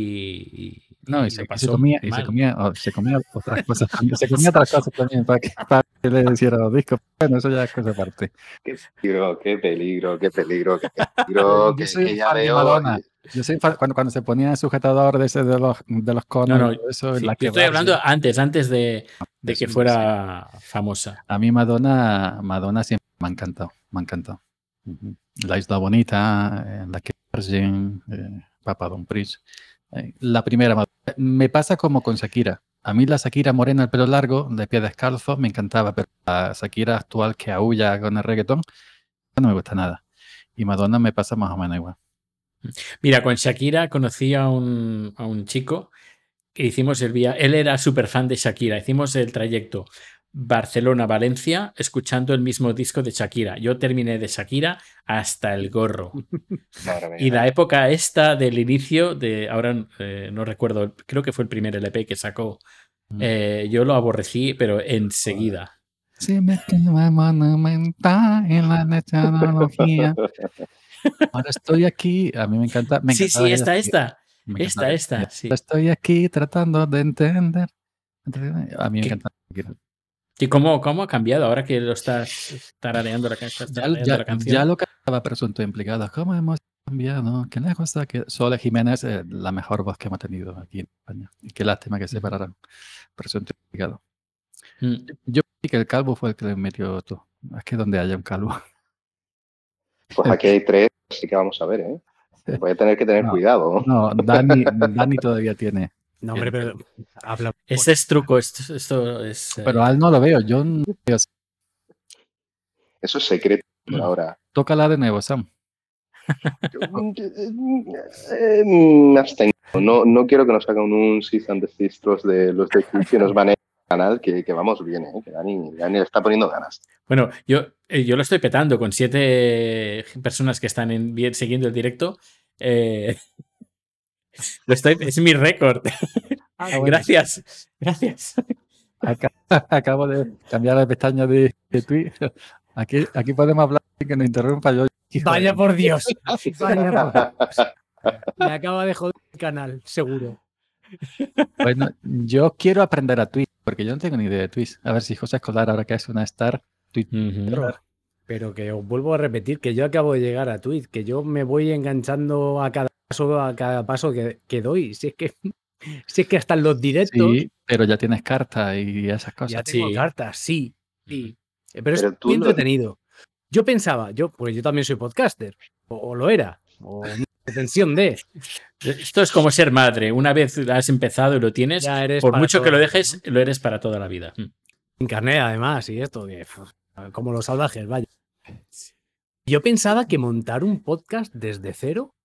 Speaker 1: y-
Speaker 4: No,
Speaker 1: y
Speaker 4: y se, y se
Speaker 1: pasó
Speaker 4: comía, y se comía, oh, se comía otras cosas también. Se comía otras cosas también para que, para que le hiciera los discos. Bueno, eso ya es cosa aparte.
Speaker 2: Qué peligro, qué peligro, qué peligro, qué peligro.
Speaker 4: Yo
Speaker 2: que,
Speaker 4: soy
Speaker 2: que ya
Speaker 4: fan de
Speaker 2: veo.
Speaker 4: Madonna. Yo sé cuando, cuando se ponía el sujetador de ese de los, de los conos,
Speaker 1: No, no,
Speaker 4: y todo eso,
Speaker 1: Sí,
Speaker 4: la
Speaker 1: yo
Speaker 4: que
Speaker 1: estoy
Speaker 4: va,
Speaker 1: hablando
Speaker 4: sí.
Speaker 1: antes, antes de, de que fuera famosa.
Speaker 4: A mí Madonna, Madonna siempre me ha encantado, me ha encantado. La Isla Bonita, eh, la que Virgin, eh, Papa Don Pris. Eh, la primera Madonna. Me pasa como con Shakira. A mí la Shakira morena, el pelo largo, de pie descalzo, me encantaba, pero la Shakira actual que aúlla con el reggaetón, no me gusta nada. Y Madonna me pasa más o menos igual.
Speaker 1: Mira, con Shakira conocí a un, a un chico que hicimos el día. Él era súper fan de Shakira. Hicimos el trayecto Barcelona-Valencia escuchando el mismo disco de Shakira. Yo terminé de Shakira hasta el gorro. Y la época esta del inicio, de ahora eh, no recuerdo, creo que fue el primer LP que sacó.
Speaker 4: Mm.
Speaker 1: eh, yo lo aborrecí, pero enseguida.
Speaker 4: Si me quema monumental en la tecnología. Ahora estoy aquí. A mí me encanta. Me
Speaker 1: sí, sí, esta, esta.
Speaker 4: me
Speaker 1: Esta, esta. Sí.
Speaker 4: Estoy aquí tratando de entender. A mí me
Speaker 1: ¿Qué?
Speaker 4: encanta.
Speaker 1: ¿Y cómo, cómo ha cambiado ahora que lo estás tarareando la, estás
Speaker 4: Ya,
Speaker 1: tarareando
Speaker 4: ya-
Speaker 1: la canción?
Speaker 4: ya lo cantaba presunto implicado. ¿Cómo hemos cambiado? Qué lejos está que Sole Jiménez, eh, la mejor voz que hemos tenido aquí en España. Y qué lástima que se separaran. Presunto implicado.
Speaker 1: Mm.
Speaker 4: Yo vi que el calvo fue el que le metió todo. Es que donde haya un calvo.
Speaker 2: Pues aquí hay tres, así que vamos a ver, ¿eh? Voy a tener que tener
Speaker 4: No.
Speaker 2: cuidado.
Speaker 4: No, Dani, Dani todavía tiene,
Speaker 3: No, hombre, pero habla.
Speaker 1: Este es truco, esto, esto es. eh,
Speaker 4: Pero Al no lo veo. Yo no veo.
Speaker 2: Eso es secreto por ahora.
Speaker 4: Tócala de nuevo, Sam.
Speaker 2: Me abstengo. No, no quiero que nos hagan un cease and desistros de los de y nos van a el canal, que, que vamos bien, ¿eh? que Dani, Dani le está poniendo ganas.
Speaker 1: Bueno, yo, eh, yo lo estoy petando con siete personas que están en- bien- siguiendo el directo. Eh, lo estoy, es mi récord.
Speaker 4: Ah, bueno.
Speaker 1: Gracias, gracias.
Speaker 4: Acá- Acabo de cambiar la pestaña de, de Twitch. Aquí, aquí podemos hablar sin que nos interrumpa yo. hijo de-
Speaker 3: Vaya por Dios. Vaya por Dios. Me acaba de joder el canal, seguro.
Speaker 4: Bueno, yo quiero aprender a Twitch, porque yo no tengo ni idea de Twitch. A ver si José Escolar, ahora que es una star, Twitch.
Speaker 3: Pero que os vuelvo a repetir que yo acabo de llegar a Twitch, que yo me voy enganchando a cada paso, a cada paso que, que doy. Si es que, si es que hasta en los directos
Speaker 4: Sí, pero ya tienes carta y esas cosas.
Speaker 3: ya tengo
Speaker 1: sí.
Speaker 3: cartas, sí, sí. Eh, Pero,
Speaker 2: Pero
Speaker 3: es muy
Speaker 2: lo-
Speaker 3: entretenido. Yo pensaba, yo, pues yo también soy podcaster, o, o lo era, o pretensión de.
Speaker 1: Esto es como ser madre. Una vez has empezado y lo tienes,
Speaker 3: Ya eres
Speaker 1: por mucho que lo dejes, lo eres para toda la vida. Mm.
Speaker 3: En carnet, además, y esto, que, como los salvajes, vaya. Yo pensaba que montar un podcast desde cero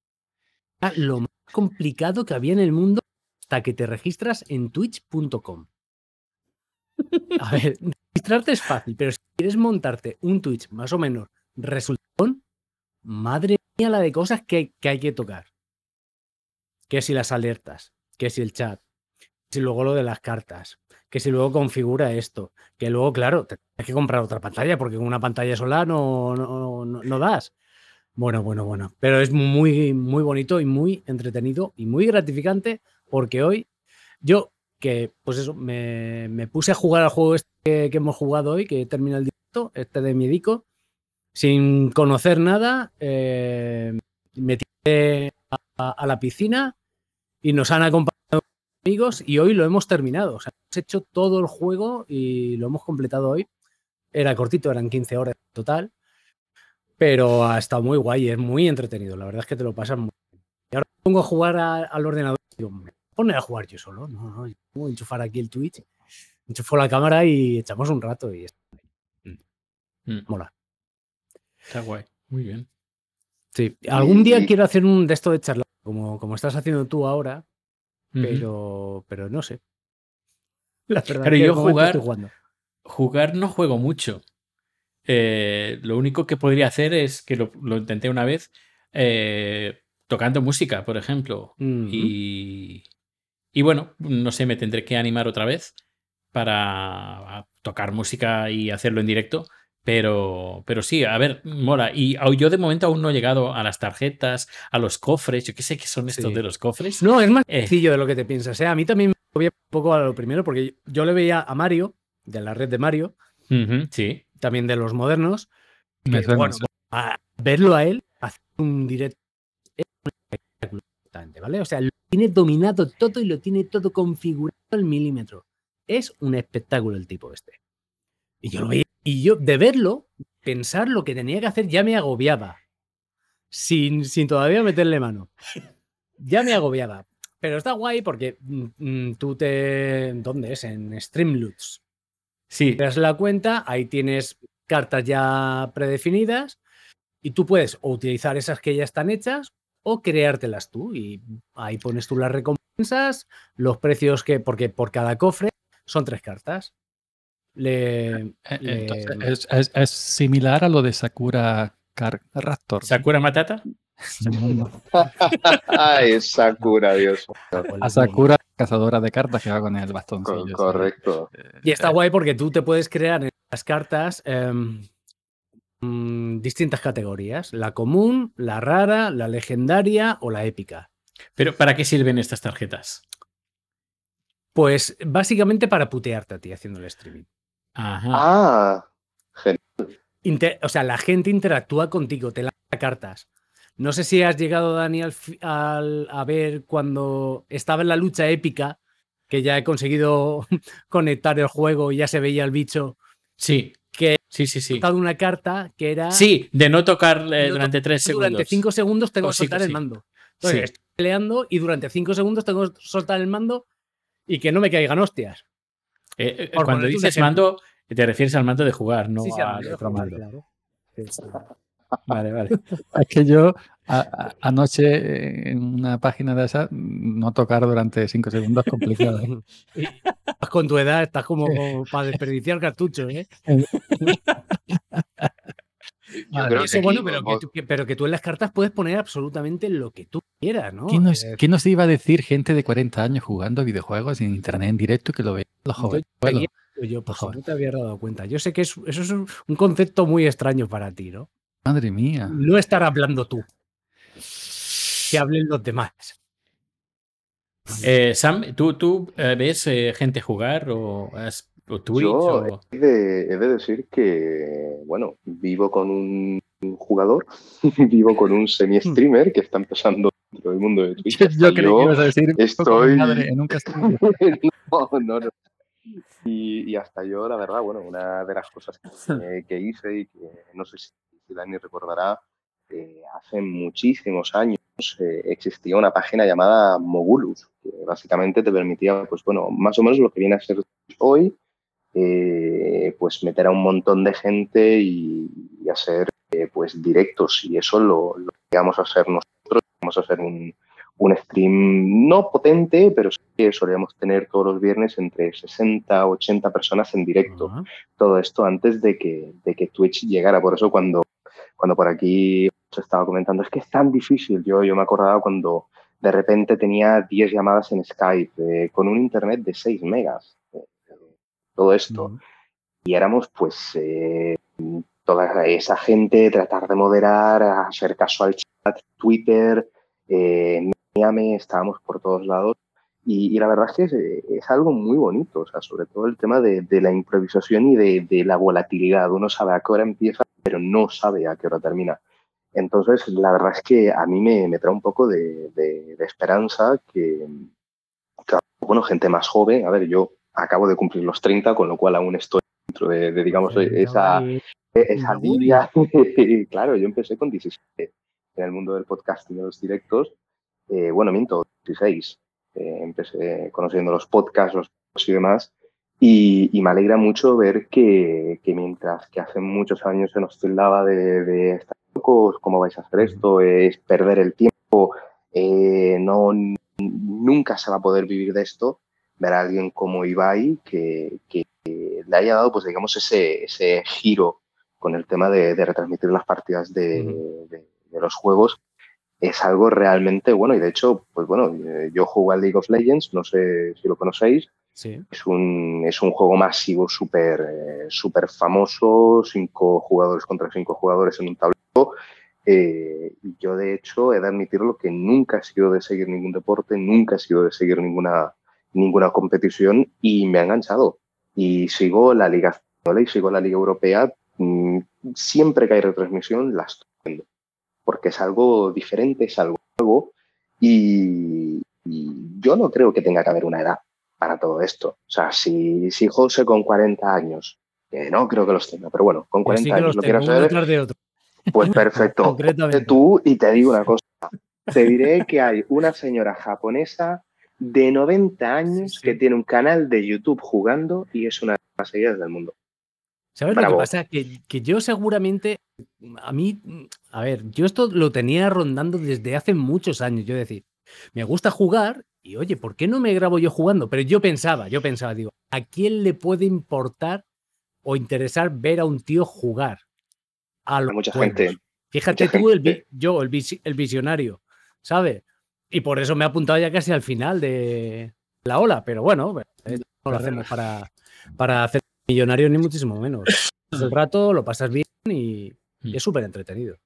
Speaker 3: era lo más complicado que había en el mundo hasta que te registras en twitch.com. A ver, registrarte es fácil, pero si quieres montarte un Twitch más o menos resultón, madre mía la de cosas que, que hay que tocar. Que si las alertas, que si el chat, que si luego lo de las cartas, que si luego configura esto, que luego, claro, te tienes que comprar otra pantalla porque con una pantalla sola no, no, no, no das. Bueno, bueno, bueno. Pero es muy, muy bonito y muy entretenido y muy gratificante porque hoy yo, que pues eso, me, puse a jugar al juego este que, hemos jugado hoy, que termina el directo, este de Miedico, sin conocer nada, eh, me tiré a, la piscina y nos han acompañado amigos y hoy lo hemos terminado. O sea, hemos hecho todo el juego y lo hemos completado hoy. Era cortito, eran 15 horas total, pero ha estado muy guay, es muy entretenido. La verdad es que te lo pasas muy bien. Y ahora me pongo a jugar a- al ordenador y digo, me voy a poner a jugar yo solo. No, no, yo voy a enchufar aquí el Twitch, enchufo la cámara y echamos un rato y
Speaker 1: Mm.
Speaker 3: mola.
Speaker 1: Está guay. Muy bien.
Speaker 3: Sí, algún día quiero hacer un de esto de charla, como, como estás haciendo tú ahora, pero, pero no sé. La verdad
Speaker 1: Pero
Speaker 3: es que
Speaker 1: yo jugar-
Speaker 3: estoy jugando.
Speaker 1: Jugar no juego mucho. Eh, lo único que podría hacer es que lo, lo intenté una vez eh, tocando música, por ejemplo. Y, y bueno, no sé, me tendré que animar otra vez para tocar música y hacerlo en directo. Pero, pero sí, a ver, mola. Y yo de momento aún no he llegado a las tarjetas, a los cofres. Yo qué sé qué son estos
Speaker 3: Sí.
Speaker 1: de los cofres.
Speaker 3: No, es más
Speaker 1: Eh.
Speaker 3: sencillo de lo que te piensas. A mí también me movía un poco a lo primero, porque yo le veía a Mario, de la red de Mario,
Speaker 1: sí.
Speaker 3: También de los modernos,
Speaker 4: Me suena,
Speaker 3: bueno, a verlo a él hacer un directo es un espectáculo ¿vale? O sea, lo tiene dominado todo y lo tiene todo configurado al milímetro. Es un espectáculo el tipo este. Y yo lo veía, y yo de verlo, pensar lo que tenía que hacer ya me agobiaba. Sin, sin todavía meterle mano. Ya me agobiaba. Pero está guay porque mm, mm, tú te. ¿Dónde es? En Streamloots
Speaker 1: Sí,
Speaker 3: creas la cuenta, ahí tienes cartas ya predefinidas y tú puedes o utilizar esas que ya están hechas o creártelas tú y ahí pones tú las recompensas, los precios que, porque por cada cofre son tres cartas. Le,
Speaker 4: Eh,
Speaker 3: le-
Speaker 4: es, es- es similar a lo de Sakura Car Raptor.
Speaker 1: Sakura Matata.
Speaker 2: Ay, Sakura, Dios.
Speaker 4: A Sakura, cazadora de cartas que va con el sí.
Speaker 2: correcto.
Speaker 4: Eh,
Speaker 3: Y está guay porque tú te puedes crear en las cartas em, mm, distintas categorías, la común, la rara, la legendaria o la épica.
Speaker 1: Pero ¿para qué sirven estas tarjetas?
Speaker 3: Pues básicamente para putearte a ti haciendo el streaming.
Speaker 1: Ajá.
Speaker 2: Ah, genial.
Speaker 3: Inter- o sea, la gente interactúa contigo, te lanza cartas. No sé si has llegado, Dani, al a ver cuando estaba en la lucha épica, que ya he conseguido conectar el juego y ya se veía el bicho,
Speaker 1: Sí.
Speaker 3: que
Speaker 1: Sí, sí, sí.
Speaker 3: he dado una carta que era
Speaker 1: Sí, de no tocar eh,
Speaker 3: No
Speaker 1: durante tres segundos.
Speaker 3: durante cinco segundos tengo
Speaker 1: Oh,
Speaker 3: que soltar
Speaker 1: sí.
Speaker 3: el mando. Entonces,
Speaker 1: Sí.
Speaker 3: estoy peleando y durante cinco segundos tengo que soltar el mando y que no me caigan hostias.
Speaker 1: Eh, eh, cuando dices mando, te refieres al mando de jugar, no
Speaker 3: al
Speaker 1: otro mando.
Speaker 3: claro.
Speaker 1: Vale, vale.
Speaker 4: Es que yo a- a- anoche en una página de esa no tocar durante cinco segundos es complicado. ¿eh?
Speaker 3: Con tu edad, estás como, para desperdiciar cartuchos, ¿eh? Eso,
Speaker 2: que
Speaker 3: bueno, pero que,
Speaker 2: vos-
Speaker 3: tú, que- pero que tú en las cartas puedes poner absolutamente lo que tú quieras, ¿no?
Speaker 4: ¿Qué nos,
Speaker 3: Eh,
Speaker 4: qué nos iba a decir gente de 40 años jugando videojuegos en internet en directo que lo veían los jóvenes?
Speaker 3: yo, pues, no te había dado cuenta. Yo sé que es- eso es un, un concepto muy extraño para ti, ¿no?
Speaker 4: Madre mía.
Speaker 3: No estar hablando tú. Que hablen los demás.
Speaker 1: Eh, Sam, ¿tú, tú eh, ves eh, gente jugar o, has- o Twitch?
Speaker 2: Yo
Speaker 1: o-
Speaker 2: he de, he de decir que, bueno, vivo con un jugador, vivo con un semi-streamer que está empezando dentro del mundo de Twitch.
Speaker 4: Yo, creí que ibas a decir
Speaker 2: estoy-
Speaker 4: madre en un castillo.
Speaker 2: no, no, no. Y, y hasta yo, la verdad, bueno, una de las cosas que, que hice y que no sé si, si Dani recordará, eh, hace muchísimos años eh, existía una página llamada Mogulus, que básicamente te permitía, pues bueno, más o menos lo que viene a ser hoy, eh, pues meter a un montón de gente y, y hacer eh, pues directos y eso lo, lo íbamos a hacer nosotros, vamos a hacer un, un stream no potente, pero sí que solíamos tener todos los viernes entre 60 o 80 personas en directo. Todo esto antes de que, de que Twitch llegara. Por eso cuando, cuando por aquí se estaba comentando, es que es tan difícil. Yo, yo me acordaba cuando de repente tenía 10 llamadas en Skype eh, con un internet de 6 megas. eh, todo esto
Speaker 3: Mm.
Speaker 2: y éramos pues eh, toda esa gente, tratar de moderar, hacer caso al chat, Twitter, eh, Miami, estábamos por todos lados y, y la verdad es que es, es algo muy bonito, o sea, sobre todo el tema de, de la improvisación y de, de la volatilidad. Uno sabe a qué hora empieza, pero no sabe a qué hora termina. Entonces, la verdad es que a mí me, me trae un poco de, de- de esperanza que, que, bueno, gente más joven, a ver, yo acabo de cumplir los 30, con lo cual aún estoy dentro de, de, digamos, esa,
Speaker 3: Y-
Speaker 2: esa
Speaker 3: Uy.
Speaker 2: línea. claro, yo empecé con 17 en el mundo del podcasting de los directos. Eh, bueno, miento, 16. Eh, empecé conociendo los podcasts, los podcasts y demás. Y, y me alegra mucho ver que, que mientras que hace muchos años se nos tildaba de, de estar locos, ¿cómo vais a hacer esto? Es perder el tiempo, eh, no, nunca se va a poder vivir de esto. Ver a alguien como Ibai que, que le haya dado, pues digamos, ese, ese giro con el tema de, de retransmitir las partidas de, de, de, los juegos es algo realmente bueno. Y de hecho, pues bueno, eh, yo juego al League of Legends, no sé si lo conocéis. Es, un, es un juego masivo súper eh, super famoso, cinco jugadores contra cinco jugadores en un tablero. Eh, yo, de hecho, he de admitirlo que nunca he sido de seguir ningún deporte, nunca he sido de seguir ninguna, ninguna competición y me ha enganchado. Y sigo la Liga Española y sigo la Liga Europea. Mm, Siempre que hay retransmisión, la estoy viendo. Porque es algo diferente, es algo nuevo. Y, y, yo no creo que tenga que haber una edad para todo esto. O sea, si, si José con 40 años, que no creo que los tenga, pero bueno, con 40
Speaker 3: sí
Speaker 2: años lo quiero saber.
Speaker 3: Detrás de otro.
Speaker 2: Pues perfecto. Tú y te digo una cosa. Te diré que hay una señora japonesa de 90 años sí, sí. que tiene un canal de YouTube jugando y es una de las seguidas del mundo.
Speaker 3: ¿Sabes Bravo. lo que pasa? Que, que, yo seguramente, a mí, a ver, yo esto lo tenía rondando desde hace muchos años. Yo decir, me gusta jugar y oye, ¿por qué no me grabo yo jugando? Pero yo pensaba, yo pensaba, digo, ¿a quién le puede importar o interesar ver a un tío jugar?
Speaker 2: A, los mucha juegos? gente.
Speaker 3: Fíjate
Speaker 2: mucha
Speaker 3: tú,
Speaker 2: gente.
Speaker 3: El, yo, el, vis, el visionario, ¿sabes? Y por eso me he apuntado ya casi al final de la ola, pero bueno, no lo hacemos para, para hacer millonarios ni muchísimo menos. El rato lo pasas bien y, y es súper entretenido.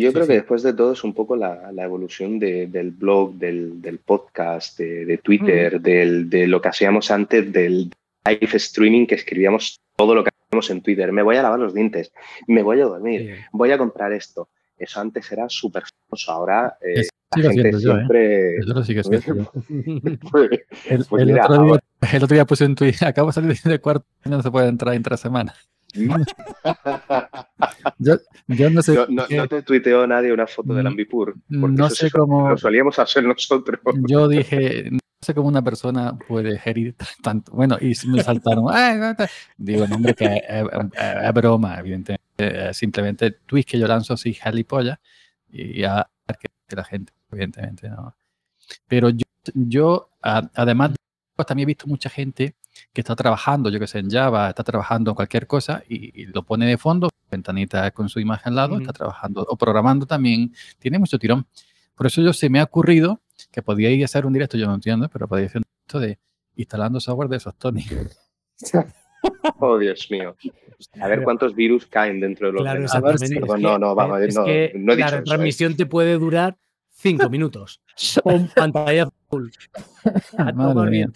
Speaker 2: Yo sí, creo sí. que después de todo es un poco la, la evolución de, del blog, del, del podcast, de, de Twitter, mm. del, de lo que hacíamos antes del live streaming, que escribíamos todo lo que hacíamos en Twitter. Me voy a lavar los dientes, me voy a dormir, voy a comprar esto. Eso antes era súper famoso. Ahora eh, la gente siempre.
Speaker 4: ¿eh? Yo
Speaker 2: pues,
Speaker 4: el,
Speaker 2: pues
Speaker 4: el,
Speaker 2: mira,
Speaker 4: otro día, el, otro día, puse un tweet. Acabo de salir de cuarto no se puede entrar en tres semanas. yo, yo, no sé.
Speaker 2: No, no, no, te tuiteó nadie una foto del Ambipur.
Speaker 4: No sé cómo.
Speaker 2: Lo solíamos hacer nosotros.
Speaker 4: Yo dije, sé cómo una persona puede gerir tanto. Bueno, y me saltaron. Digo, no, hombre, que es, broma, evidentemente. Simplemente tweets que yo lanzo así, polla y a que la gente, evidentemente, no. Pero yo, yo además, también he visto mucha gente que está trabajando, yo que sé, en Java, está trabajando en cualquier cosa y, lo pone de fondo, ventanita con su imagen al lado, está trabajando o programando también, tiene mucho tirón. Por eso yo se me ha ocurrido que podía ir a hacer un directo, yo no entiendo, pero podía hacer un directo de instalando software de esos Tony.
Speaker 2: oh, Dios mío. A ver cuántos virus caen dentro de los
Speaker 3: claro, Perdón,
Speaker 2: no, no, vamos,
Speaker 3: es no, que no he dicho La transmisión te puede durar cinco minutos con pantalla full.
Speaker 4: Madre mía.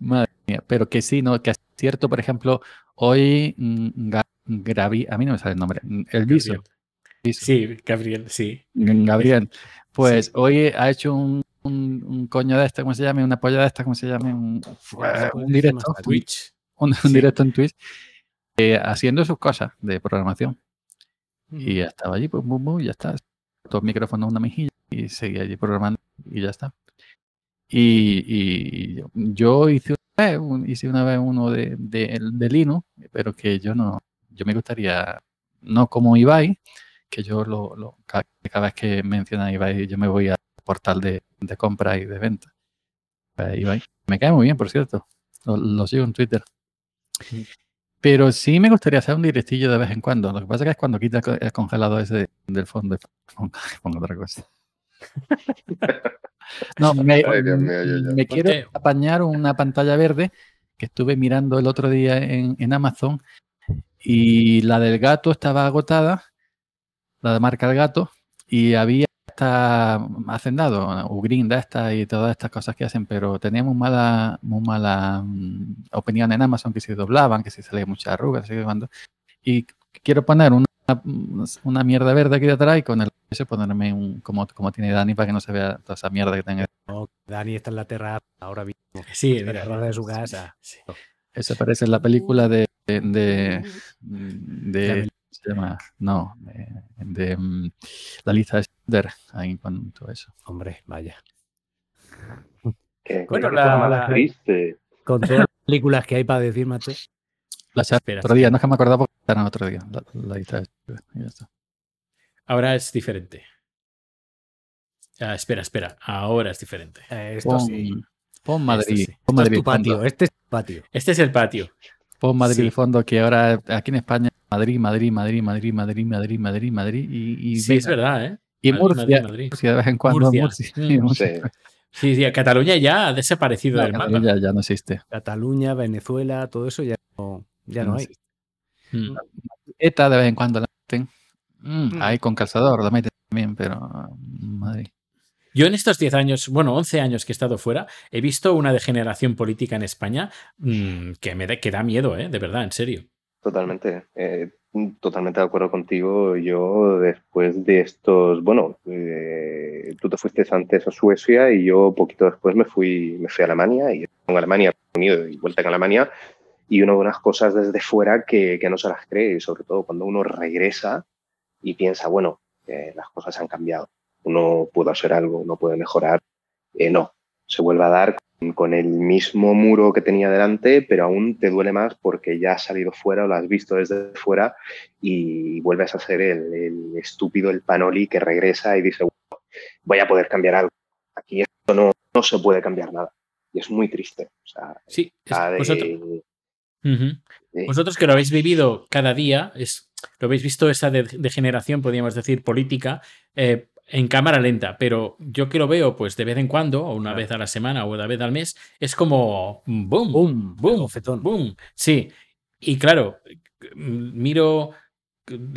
Speaker 4: Madre mía. Pero que sí, ¿no? Que es cierto, por ejemplo, hoy mm, Gabi, a mí no me sale el nombre, el viso.
Speaker 1: Sí, Gabriel, sí.
Speaker 4: Gabriel. Pues hoy ha hecho un, un, coño de este, ¿cómo se llama? Una polla de esta, ¿cómo se llama? Un, un directo.
Speaker 1: Twitch.
Speaker 4: Un, directo en Twitch. Eh, haciendo sus cosas de programación. Y ya estaba allí, pues, boom, ya está. Dos micrófonos, una mejilla y seguía allí programando y ya está. Y, yo hice una, vez, hice una vez uno de, de, de, Linux, pero que yo no, yo me gustaría, no como Ibai, que yo lo, lo cada, vez que menciona Ibai, yo me voy al portal de, de compra y de venta. Pues, Ibai. Me cae muy bien, por cierto. Lo, sigo en Twitter. Pero sí me gustaría hacer un directillo de vez en cuando. Lo que pasa es que es cuando quita el congelado ese del fondo. Pongo otra cosa. no, me, quiero apañar una pantalla verde que estuve mirando el otro día en, en Amazon y la del gato estaba agotada la de marca El Gato, y había esta hacendado, Ugrin de esta y todas estas cosas que hacen, pero tenía muy mala, muy mala mm, opinión en Amazon que se doblaban, que se salía muchas arrugas, y quiero poner una, una mierda verde aquí detrás y con el ese ponerme un como, como tiene Dani para que no se vea toda esa mierda que tenga.
Speaker 3: Dani está en la terraza ahora mismo.
Speaker 1: Sí,
Speaker 3: en la terraza de su casa.
Speaker 4: Eso parece en la película de, de, de, no, de, mm, la lista de Schindler, ahí con todo eso.
Speaker 3: Hombre, vaya.
Speaker 2: bueno, la, triste.
Speaker 3: Con todas las películas que hay para decir, macho.
Speaker 4: La espera, otro día, no es que me acordaba porque eran otro día. La, lista de ya está.
Speaker 1: Ahora es diferente. Ah, espera, espera. Ahora es diferente.
Speaker 3: Eh, esto sí.
Speaker 4: Pon Madrid.
Speaker 3: Pon Madrid. Este es tu patio. Este es el patio.
Speaker 1: Este es el patio.
Speaker 4: Pon Madrid el fondo, que ahora aquí en España Madrid, Madrid, Madrid, Madrid, Madrid, Madrid, Madrid, Madrid y,
Speaker 1: sí, es verdad, ¿eh?
Speaker 4: Y Murcia, Murcia, de vez en cuando Murcia.
Speaker 1: Sí, sí, Cataluña ya ha desaparecido del mapa.
Speaker 4: Ya, ya no existe.
Speaker 3: Cataluña, Venezuela, todo eso ya no, ya no, hay.
Speaker 4: Mm. ETA de vez en cuando la meten. Mm, mm. Ahí con calzador la meten también, pero Madrid.
Speaker 1: Yo en estos 10 años, bueno, 11 años que he estado fuera, he visto una degeneración política en España que me da, que da miedo, ¿eh? de verdad, en serio.
Speaker 2: Totalmente, eh, totalmente de acuerdo contigo. Yo después de estos, bueno, eh, tú te fuiste antes a Suecia y yo poquito después me fui, me fui a Alemania y en Alemania, Unido y vuelta en Alemania. Y una de unas cosas desde fuera que, que no se las cree, y sobre todo cuando uno regresa y piensa, bueno, las cosas han cambiado, uno puede hacer algo, uno puede mejorar. Eh, no, se vuelve a dar con el mismo muro que tenía delante, pero aún te duele más porque ya has salido fuera o lo has visto desde fuera y vuelves a ser el, estúpido, el panoli que regresa y dice, voy a poder cambiar algo. Aquí esto no, no se puede cambiar nada. Y es muy triste.
Speaker 1: sí, vosotros, que lo habéis vivido cada día, es, lo habéis visto esa degeneración, podríamos decir, política. Eh, en cámara lenta, pero yo que lo veo pues de vez en cuando, o una vez a la semana o una vez al mes, es como boom, boom, boom, fetón, boom. Sí, y claro, miro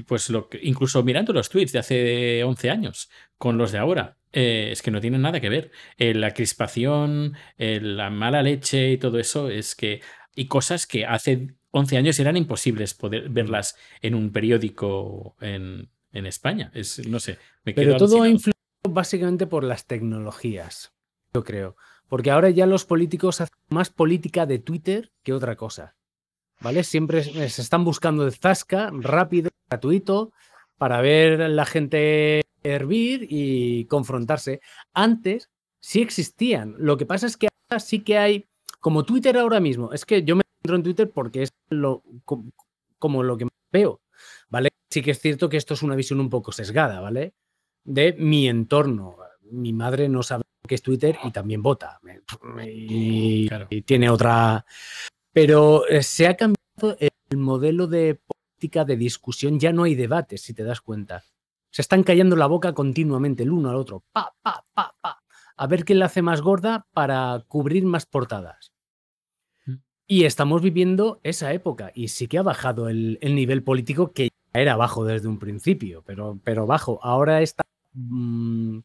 Speaker 1: pues lo que, incluso mirando los tweets de hace 11 años con los de ahora, eh, es que no tienen nada que ver. Eh, la crispación, eh, la mala leche y todo eso es que y cosas que hace 11 años eran imposibles poder verlas en un periódico en, en España. Es, no sé,
Speaker 3: me Pero todo ha influido básicamente por las tecnologías, yo creo. Porque ahora ya los políticos hacen más política de Twitter que otra cosa. ¿Vale? Siempre se están buscando de zasca, rápido, gratuito, para ver la gente hervir y confrontarse. Antes sí existían. Lo que pasa es que sí que hay, como Twitter ahora mismo, es que yo me entro en Twitter porque es lo, como, como lo que veo, ¿vale? Sí que es cierto que esto es una visión un poco sesgada, ¿vale? De mi entorno. Mi madre no sabe qué es Twitter y también vota. Y,
Speaker 1: Claro.
Speaker 3: y tiene otra. Pero eh, se ha cambiado el modelo de política de discusión. Ya no hay debates, si te das cuenta. Se están callando la boca continuamente el uno al otro. Pa, pa, pa, pa. A ver quién la hace más gorda para cubrir más portadas.
Speaker 1: Mm.
Speaker 3: Y estamos viviendo esa época y sí que ha bajado el, el nivel político que ya era bajo desde un principio, pero, pero bajo. Ahora está mm,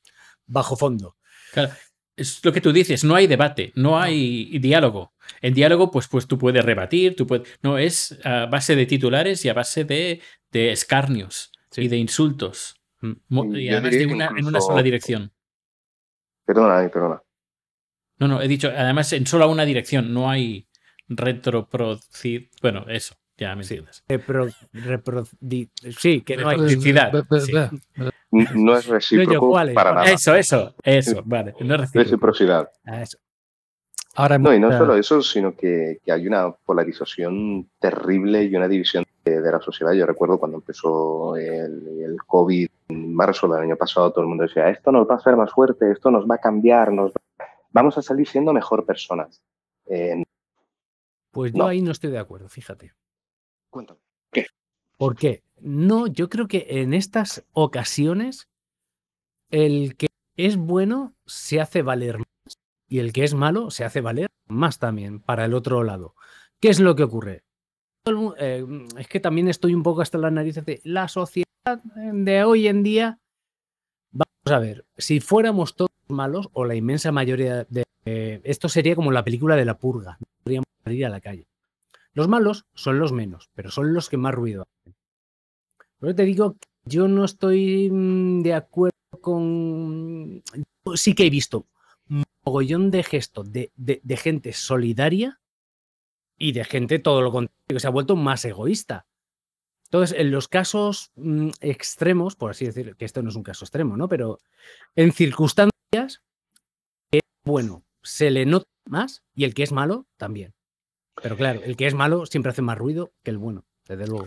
Speaker 3: bajo fondo.
Speaker 1: Claro, es lo que tú dices, no hay debate, no hay diálogo. En diálogo, pues, pues tú puedes rebatir, tú puedes. No, es a base de titulares y a base de, de escarnios
Speaker 3: Sí.
Speaker 1: y de insultos.
Speaker 3: Mm.
Speaker 1: Y además de en una sola dirección.
Speaker 2: Perdona, Dani, perdona.
Speaker 1: No, no, he dicho, además en solo una dirección, no hay retroproci... Bueno, eso, ya me entiendes.
Speaker 3: Repro- repro- di- sí, que no hay.
Speaker 1: Sí.
Speaker 2: No es recíproco para nada.
Speaker 1: Eso, eso, eso, vale. No es recíproco.
Speaker 2: Reciprocidad.
Speaker 3: Ah, eso.
Speaker 4: Ahora
Speaker 2: No, y no solo eso, sino que, que hay una polarización terrible y una división de, de la sociedad. Yo recuerdo cuando empezó el, el COVID en marzo del año pasado, todo el mundo decía, esto nos va a hacer más fuerte, esto nos va a cambiar, nos va- vamos a salir siendo mejor personas. Eh,
Speaker 3: Pues yo
Speaker 2: No.
Speaker 3: ahí no estoy de acuerdo, fíjate.
Speaker 2: cuéntame.
Speaker 3: ¿Por qué? No, yo creo que en estas ocasiones el que es bueno se hace valer más y el que es malo se hace valer más también para el otro lado. ¿Qué es lo que ocurre? Eh, es que también estoy un poco hasta las narices de la sociedad de hoy en día. Vamos a ver, si fuéramos todos malos o la inmensa mayoría de... esto sería como la película de la purga, no podríamos salir a la calle. Los malos son los menos, pero son los que más ruido hacen. Por eso te digo, yo no estoy mm, de acuerdo con... Sí que he visto un mogollón de gestos de- de gente solidaria y de gente todo lo contrario, que se ha vuelto más egoísta. Entonces, en los casos mm, extremos, por así decirlo, que esto no es un caso extremo, ¿no? Pero en circunstancias, es bueno, se le nota más y el que es malo también. Pero claro, el que es malo siempre hace más ruido que el bueno, desde luego.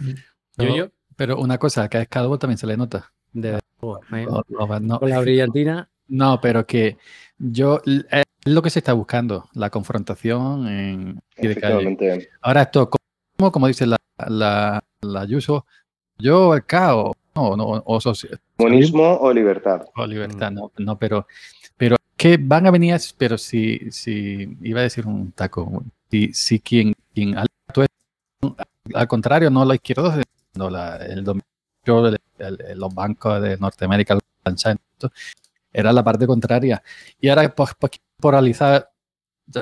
Speaker 4: Pero-
Speaker 1: yo,
Speaker 4: Pero una cosa, que es calvo también se le nota.
Speaker 3: Desde luego, ¿eh?
Speaker 4: O- o- no,
Speaker 3: Con la brillantina.
Speaker 4: no, pero que yo es lo que se está buscando, la confrontación en de calle. Ahora esto, como, como dice la, la, la Ayuso, yo el caos, no, no, o, soci-
Speaker 2: Comunismo o libertad.
Speaker 4: o libertad, no, no, pero, pero que van a venir, pero si, si iba a decir un taco, si, si quien, quien al, contrario, no la izquierda, no la, el dominio de los bancos de Norteamérica, el era la parte contraria. Y ahora, pues, pues polarizar,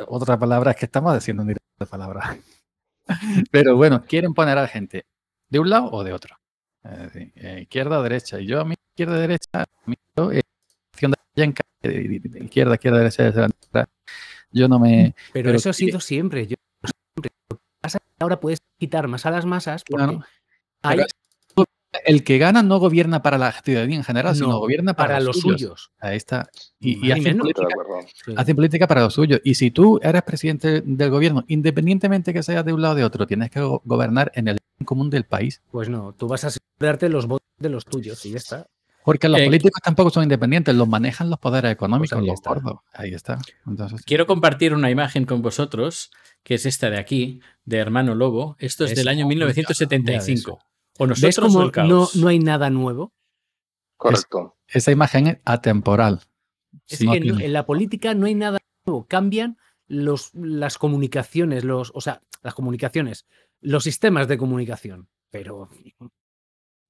Speaker 4: otra palabra, es que estamos diciendo un directo de palabras. Pero bueno, quieren poner a la gente de un lado o de otro. Es decir, eh, izquierda o derecha. Y yo a mí, izquierda derecha, a mí, yo, eh, de Yanka, eh, izquierda, izquierda, derecha, derecha, yo no me.
Speaker 3: Pero,
Speaker 4: Pero
Speaker 3: eso ha sido siempre. Yo, siempre. Lo que pasa es que ahora puedes quitar más a las masas porque
Speaker 4: Claro.
Speaker 3: hay
Speaker 4: el que gana no gobierna para la ciudadanía en general, sino
Speaker 3: No,
Speaker 4: gobierna para,
Speaker 3: para
Speaker 4: los
Speaker 3: los
Speaker 4: suyos.
Speaker 3: suyos.
Speaker 4: Ahí está. Y, y hacen,
Speaker 3: menos.
Speaker 4: política.
Speaker 3: Sí.
Speaker 4: hacen política para los suyos. Y si tú eres presidente del gobierno, independientemente que seas de un lado o de otro, tienes que go- gobernar en el bien común del país.
Speaker 3: Pues no, tú vas a asegurarte los votos de los tuyos y ya está.
Speaker 4: Porque los
Speaker 1: Eh,
Speaker 4: políticos tampoco son independientes, los manejan los poderes económicos,
Speaker 3: ahí
Speaker 4: los
Speaker 3: está.
Speaker 4: gordos. Ahí está. Entonces,
Speaker 1: quiero compartir una imagen con vosotros, que es esta de aquí, de Hermano Lobo. Esto es del año
Speaker 3: ya
Speaker 1: 1975. O
Speaker 3: ¿Ves
Speaker 1: nosotros o
Speaker 3: cómo
Speaker 1: el caos.
Speaker 3: no, no hay nada nuevo?
Speaker 2: Correcto.
Speaker 4: esa imagen es atemporal.
Speaker 3: Es que no- en la política no hay nada nuevo. Cambian los, las comunicaciones, los, o sea, las comunicaciones, los sistemas de comunicación. Pero.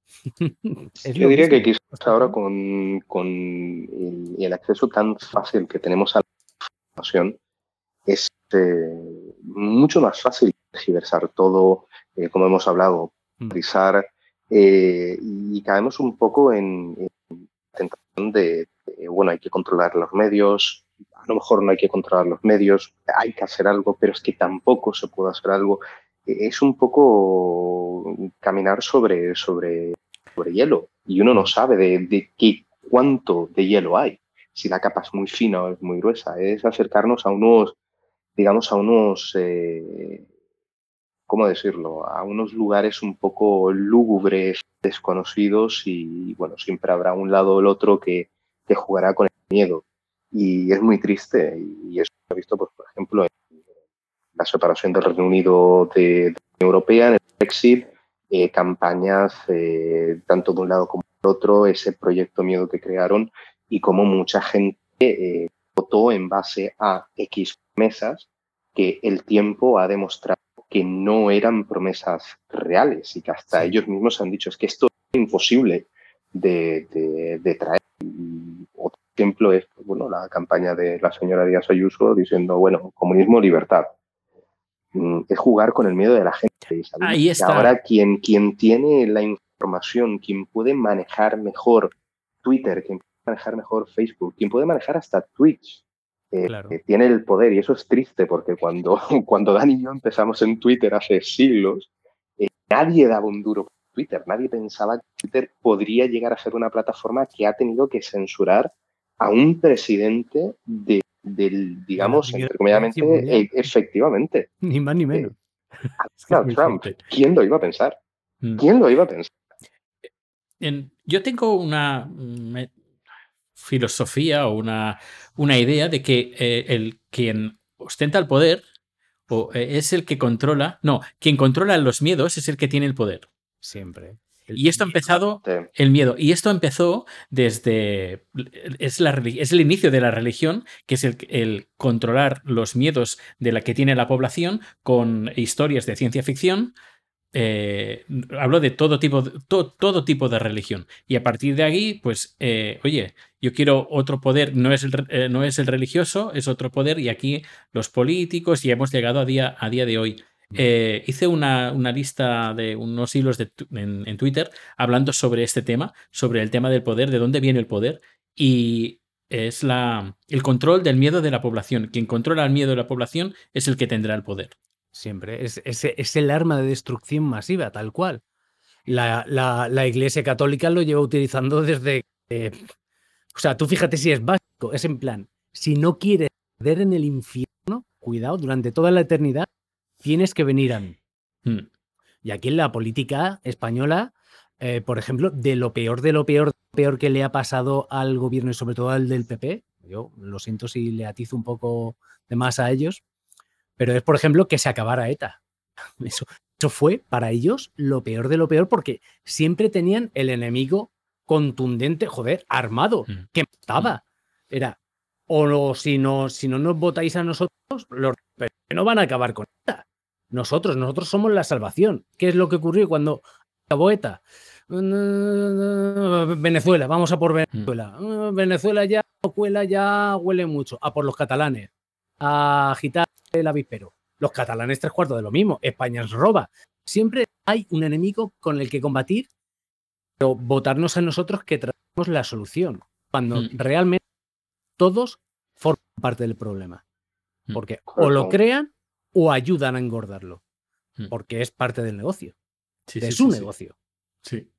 Speaker 3: es
Speaker 2: Yo diría que quizás ahora con, con el, el acceso tan fácil que tenemos a la información es eh, mucho más fácil tergiversar todo, eh, como hemos hablado, Eh, y caemos un poco en, en tentación de, bueno, hay que controlar los medios, a lo mejor no hay que controlar los medios, hay que hacer algo, pero es que tampoco se puede hacer algo. Eh, Es un poco caminar sobre, sobre, sobre hielo y uno no sabe de, de qué, cuánto de hielo hay, si la capa es muy fina o es muy gruesa, es acercarnos a unos, digamos, a unos, eh, ¿cómo decirlo?, a unos lugares un poco lúgubres, desconocidos y, bueno, siempre habrá un lado o el otro que, que jugará con el miedo. Y es muy triste y eso se ha visto, pues, por ejemplo, en la separación del Reino Unido de, de la Unión Europea, en el Brexit, eh, campañas eh, tanto de un lado como del otro, ese proyecto miedo que crearon y como mucha gente eh, votó en base a X promesas que el tiempo ha demostrado que no eran promesas reales y que hasta
Speaker 3: Sí.
Speaker 2: ellos mismos han dicho es que esto es imposible de, de- de traer. Y otro ejemplo es bueno, la campaña de la señora Díaz Ayuso diciendo, bueno, comunismo, libertad. Mm, Es jugar con el miedo de la gente. y sabiendo
Speaker 1: Ahí está.
Speaker 2: Ahora quien, quien tiene la información, quien puede manejar mejor Twitter, quien puede manejar mejor Facebook, quien puede manejar hasta Twitch, eh,
Speaker 3: Claro.
Speaker 2: eh, tiene el poder. Y eso es triste porque cuando, cuando Dani y yo empezamos en Twitter hace siglos, eh, nadie daba un duro por Twitter. Nadie pensaba que Twitter podría llegar a ser una plataforma que ha tenido que censurar a un presidente de, del, digamos, e- efectivamente,
Speaker 3: Ni más ni menos.
Speaker 1: Es que
Speaker 2: Trump. ¿Quién lo iba a pensar?
Speaker 1: Mm.
Speaker 2: ¿Quién lo iba a pensar?
Speaker 1: En- yo tengo una filosofía o una, una idea de que eh, el quien ostenta el poder o, eh, es el que controla. No, quien controla los miedos es el que tiene el poder.
Speaker 3: Siempre. El
Speaker 1: Y esto ha empezado el miedo. Y esto empezó desde. Es, la, es el inicio de la religión, que es el, el controlar los miedos de la que tiene la población con historias de ciencia ficción. Eh, hablo de todo tipo de, to- todo tipo de religión. Y a partir de ahí, pues, eh, oye, yo quiero otro poder, no es, el, eh, no es el religioso, es otro poder. Y aquí los políticos, y hemos llegado a día, a día de hoy. Hice una, una lista de unos hilos en, en Twitter hablando sobre este tema, sobre el tema del poder, de dónde viene el poder, y es la, el control del miedo de la población. Quien controla el miedo de la población es el que tendrá el poder.
Speaker 3: Siempre. Es, es, es el arma de destrucción masiva, tal cual. La, la- la Iglesia Católica lo lleva utilizando desde. eh, o sea, tú fíjate si es básico. Es en plan, si no quieres perder en el infierno, cuidado, durante toda la eternidad, tienes que venir a mí.
Speaker 1: Mm,
Speaker 3: Y aquí en la política española, eh, por ejemplo, de lo peor, de lo peor, peor que le ha pasado al gobierno y sobre todo al del PP, yo lo siento si le atizo un poco de más a ellos, pero es, por ejemplo, que se acabara ETA. Eso, eso fue para ellos lo peor de lo peor porque siempre tenían el enemigo contundente, joder, armado,
Speaker 1: Mm.
Speaker 3: que mataba. Era, o no, si, no, si no nos votáis a nosotros, los no van a acabar con ETA. Nosotros, nosotros somos la salvación. ¿Qué es lo que ocurrió cuando acabó ETA? Venezuela, vamos a por Venezuela. Venezuela ya cuela, ya huele mucho. A por los catalanes. A agitar el avispero. Los catalanes tres cuartos de lo mismo. España nos roba. Siempre hay un enemigo con el que combatir, pero votarnos a nosotros que traemos la solución. Cuando
Speaker 1: Mm.
Speaker 3: realmente todos forman parte del problema.
Speaker 1: Mm.
Speaker 3: Porque o lo crean o ayudan a engordarlo.
Speaker 1: Mm.
Speaker 3: Porque es parte del negocio.
Speaker 1: sí,
Speaker 3: de
Speaker 1: sí,
Speaker 3: su
Speaker 1: sí, sí.
Speaker 3: negocio.
Speaker 1: Sí,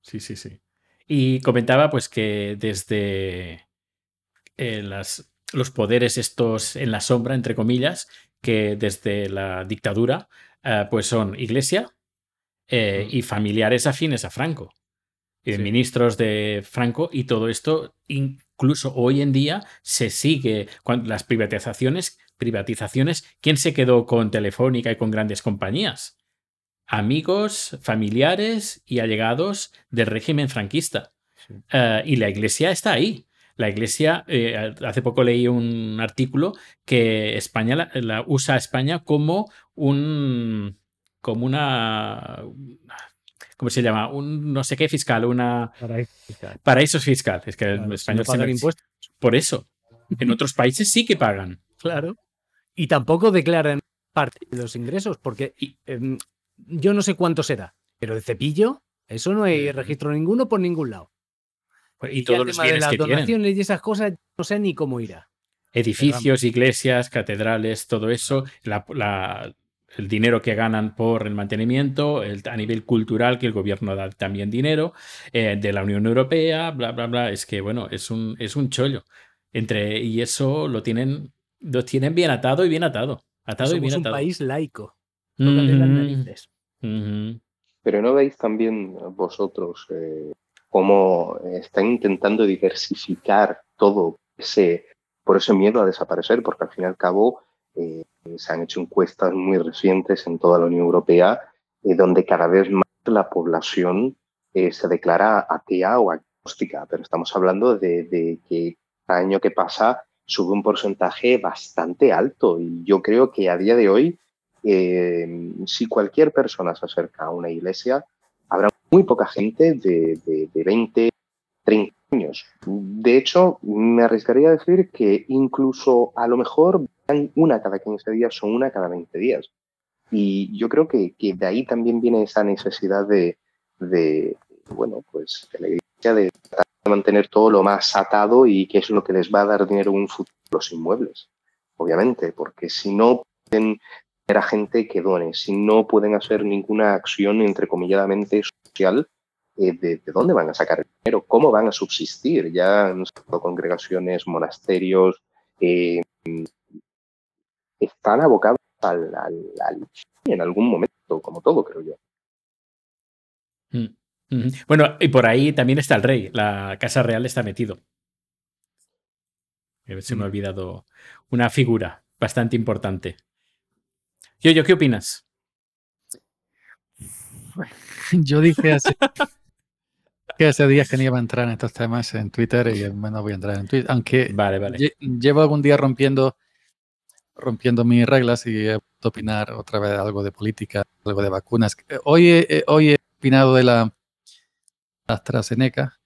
Speaker 1: sí, sí, sí. Y comentaba pues que desde eh, las, los poderes estos en la sombra, entre comillas, que desde la dictadura, eh, pues son iglesia eh, y familiares afines a Franco. eh,
Speaker 3: Sí.
Speaker 1: Ministros de Franco y todo esto, incluso hoy en día, se sigue cuando las privatizaciones, privatizaciones, ¿quién se quedó con Telefónica y con grandes compañías? amigos, familiares y allegados del régimen franquista. Y la iglesia está ahí. La iglesia, eh, hace poco leí un artículo que España la, la usa a España como un. como una. ¿Cómo se llama? Un no sé qué fiscal, una. Paraísos fiscal. Es que en
Speaker 3: Claro,
Speaker 1: español
Speaker 3: no pagan impuestos.
Speaker 1: Por eso. En otros países sí que pagan.
Speaker 3: Claro. Y tampoco declaran parte de los ingresos, porque em, yo no sé cuánto será, pero de cepillo, eso no hay
Speaker 1: Mm.
Speaker 3: registro ninguno por ningún lado.
Speaker 1: Y
Speaker 3: ya
Speaker 1: todos
Speaker 3: el
Speaker 1: los
Speaker 3: de las
Speaker 1: que tienen.
Speaker 3: donaciones y esas cosas, no sé ni cómo irá.
Speaker 1: edificios, iglesias, catedrales, todo eso, la- la- el dinero que ganan por el mantenimiento, el- a nivel cultural que el gobierno da también dinero, eh, de la Unión Europea, bla, bla, bla. Es que, bueno, es un, es un chollo. Entre, y eso lo tienen Lo tienen bien atado y bien atado. Atado y
Speaker 3: Somos
Speaker 1: bien
Speaker 3: un
Speaker 1: atado.
Speaker 3: país laico. Tócate las
Speaker 1: Ujú,
Speaker 3: narices.
Speaker 2: Pero ¿no veis también vosotros eh, cómo están intentando diversificar todo ese, por ese miedo a desaparecer? Porque al fin y al cabo eh, se han hecho encuestas muy recientes en toda la Unión Europea eh, donde cada vez más la población eh, se declara atea o agnóstica, pero estamos hablando de, de que cada año que pasa sube un porcentaje bastante alto y yo creo que a día de hoy eh, si cualquier persona se acerca a una iglesia, habrá muy poca gente de, de, de 20, 30 años. De hecho, me arriesgaría a decir que incluso a lo mejor van una cada 15 días o una cada 20 días. Y yo creo que, que de ahí también viene esa necesidad de, bueno, pues de la iglesia de mantener todo lo más atado y que es lo que les va a dar dinero en un futuro los inmuebles, obviamente, porque si no pueden tener a gente que done, si no pueden hacer ninguna acción entrecomilladamente social, eh, de, de, dónde van a sacar el dinero? ¿Cómo van a subsistir? Ya han sido congregaciones, monasterios, eh, están abocados al, al, al, en algún momento, como todo, creo yo.
Speaker 1: Mm. Bueno, y por ahí también está el rey. La Casa Real está metido. Se me ha olvidado una figura bastante importante. Yo, yo, ¿qué opinas?
Speaker 4: Yo dije hace, que hace días que no iba a entrar en estos temas en Twitter y no voy a entrar en Twitter, aunque
Speaker 1: vale, vale.
Speaker 4: lle llevo algún día rompiendo rompiendo mis reglas y he opinar otra vez algo de política, algo de vacunas. Hoy he, hoy he opinado de la AstraZeneca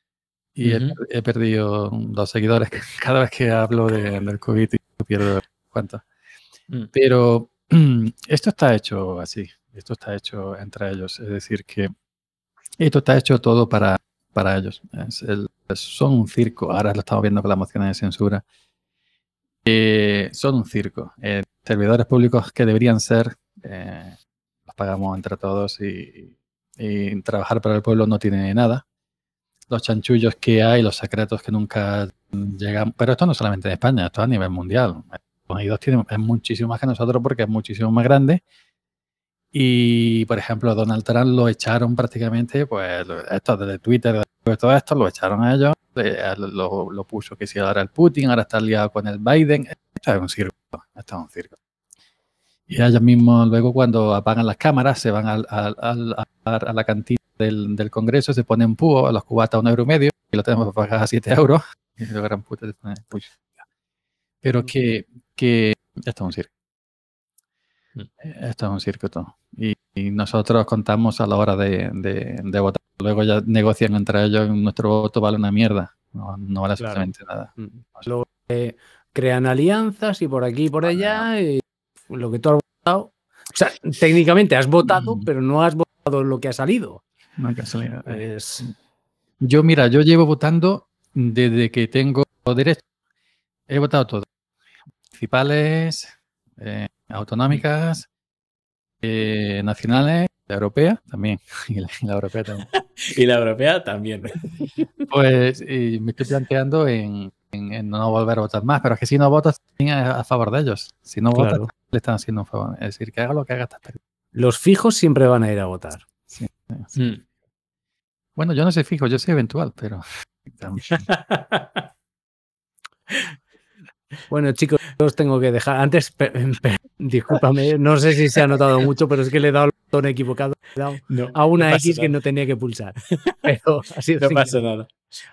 Speaker 4: y uh -huh. he, he, perdido dos seguidores cada vez que hablo de, del COVID y pierdo cuánto. Mm. Pero esto está hecho así, esto está hecho entre ellos, es decir, que esto está hecho todo para, para ellos. Es el, son un circo, ahora lo estamos viendo con la moción de censura. Eh, son un circo. Eh, servidores públicos que deberían ser, eh, los pagamos entre todos y, y, trabajar para el pueblo no tiene nada. Los chanchullos que hay, los secretos que nunca llegan. Pero esto no solamente en España, esto a nivel mundial. Estados Unidos tiene, es muchísimo más que nosotros porque es muchísimo más grande. Y, por ejemplo, Donald Trump lo echaron prácticamente, pues, esto desde Twitter, de todo esto, lo echaron a ellos, lo, lo, puso que si ahora el Putin, ahora está liado con el Biden. Esto es un circo, esto es un circo. Y ellos mismos, luego, cuando apagan las cámaras, se van al, al, al, a la cantina del, del, Congreso, se ponen púo a los cubatas a un euro y medio, y lo tenemos que pagar a 7 euros. Y lo gran puta, Pero que, que esto es un circo. Esto es un circo todo. Y, y, nosotros contamos a la hora de, de, de, votar. Luego ya negocian entre ellos nuestro voto vale una mierda. No, no vale absolutamente claro. nada.
Speaker 3: Luego eh, crean alianzas y por aquí y por allá. Y lo que tú has votado. O sea, técnicamente has votado, mm. pero no has votado lo que ha salido.
Speaker 4: No hay casualidad. Es... Yo, mira, yo llevo votando desde que tengo derecho. He votado todo. Municipales, eh, autonómicas, eh, nacionales, la europea también. Y la, y la europea también.
Speaker 1: y la europea también.
Speaker 4: Pues me estoy planteando en, en, en, no volver a votar más, pero es que si no votas a, a favor de ellos. Si no votas, le están haciendo un favor. Es decir, que haga lo que haga.
Speaker 3: Los fijos siempre van a ir a votar.
Speaker 4: Sí, sí. Mm. Bueno, yo no soy fijo, yo soy eventual, pero.
Speaker 3: Bueno, chicos, os tengo que dejar. Antes, discúlpame, no sé si se ha notado mucho, pero es que le he dado el botón equivocado. He dado no, a una no X nada. que no tenía que pulsar. Pero ha sido
Speaker 1: no pasa nada.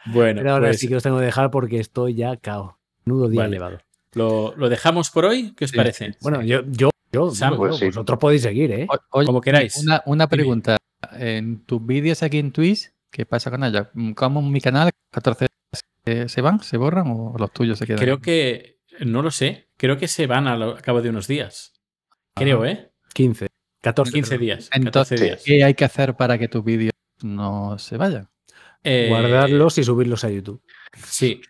Speaker 1: Bueno,
Speaker 3: pero ahora
Speaker 1: pues,
Speaker 3: sí que os tengo que dejar porque estoy ya cao. Nudo día
Speaker 1: vale.
Speaker 3: elevado.
Speaker 1: ¿Lo, ¿Lo, dejamos por hoy? ¿Qué os
Speaker 4: Sí.
Speaker 1: parece?
Speaker 3: Bueno, yo, yo, yo,
Speaker 1: Sam,
Speaker 3: bueno,
Speaker 2: pues sí.
Speaker 3: vosotros podéis seguir, ¿eh?
Speaker 4: O- Oye,
Speaker 1: Como queráis.
Speaker 4: Una, una pregunta. En tus vídeos aquí en Twitch, ¿qué pasa con ellos? ¿Cómo en mi canal 14 se, se van, se borran o los tuyos se quedan?
Speaker 1: Creo que, no lo sé, creo que se van a, lo- a cabo de unos días. Creo,
Speaker 4: Ajá.
Speaker 1: ¿eh?
Speaker 3: 15. 14.
Speaker 1: 15 días. 14
Speaker 4: Entonces,
Speaker 1: días.
Speaker 4: ¿qué hay que hacer para que tus vídeos no se vayan?
Speaker 1: Eh,
Speaker 3: Guardarlos y subirlos a YouTube.
Speaker 1: Sí,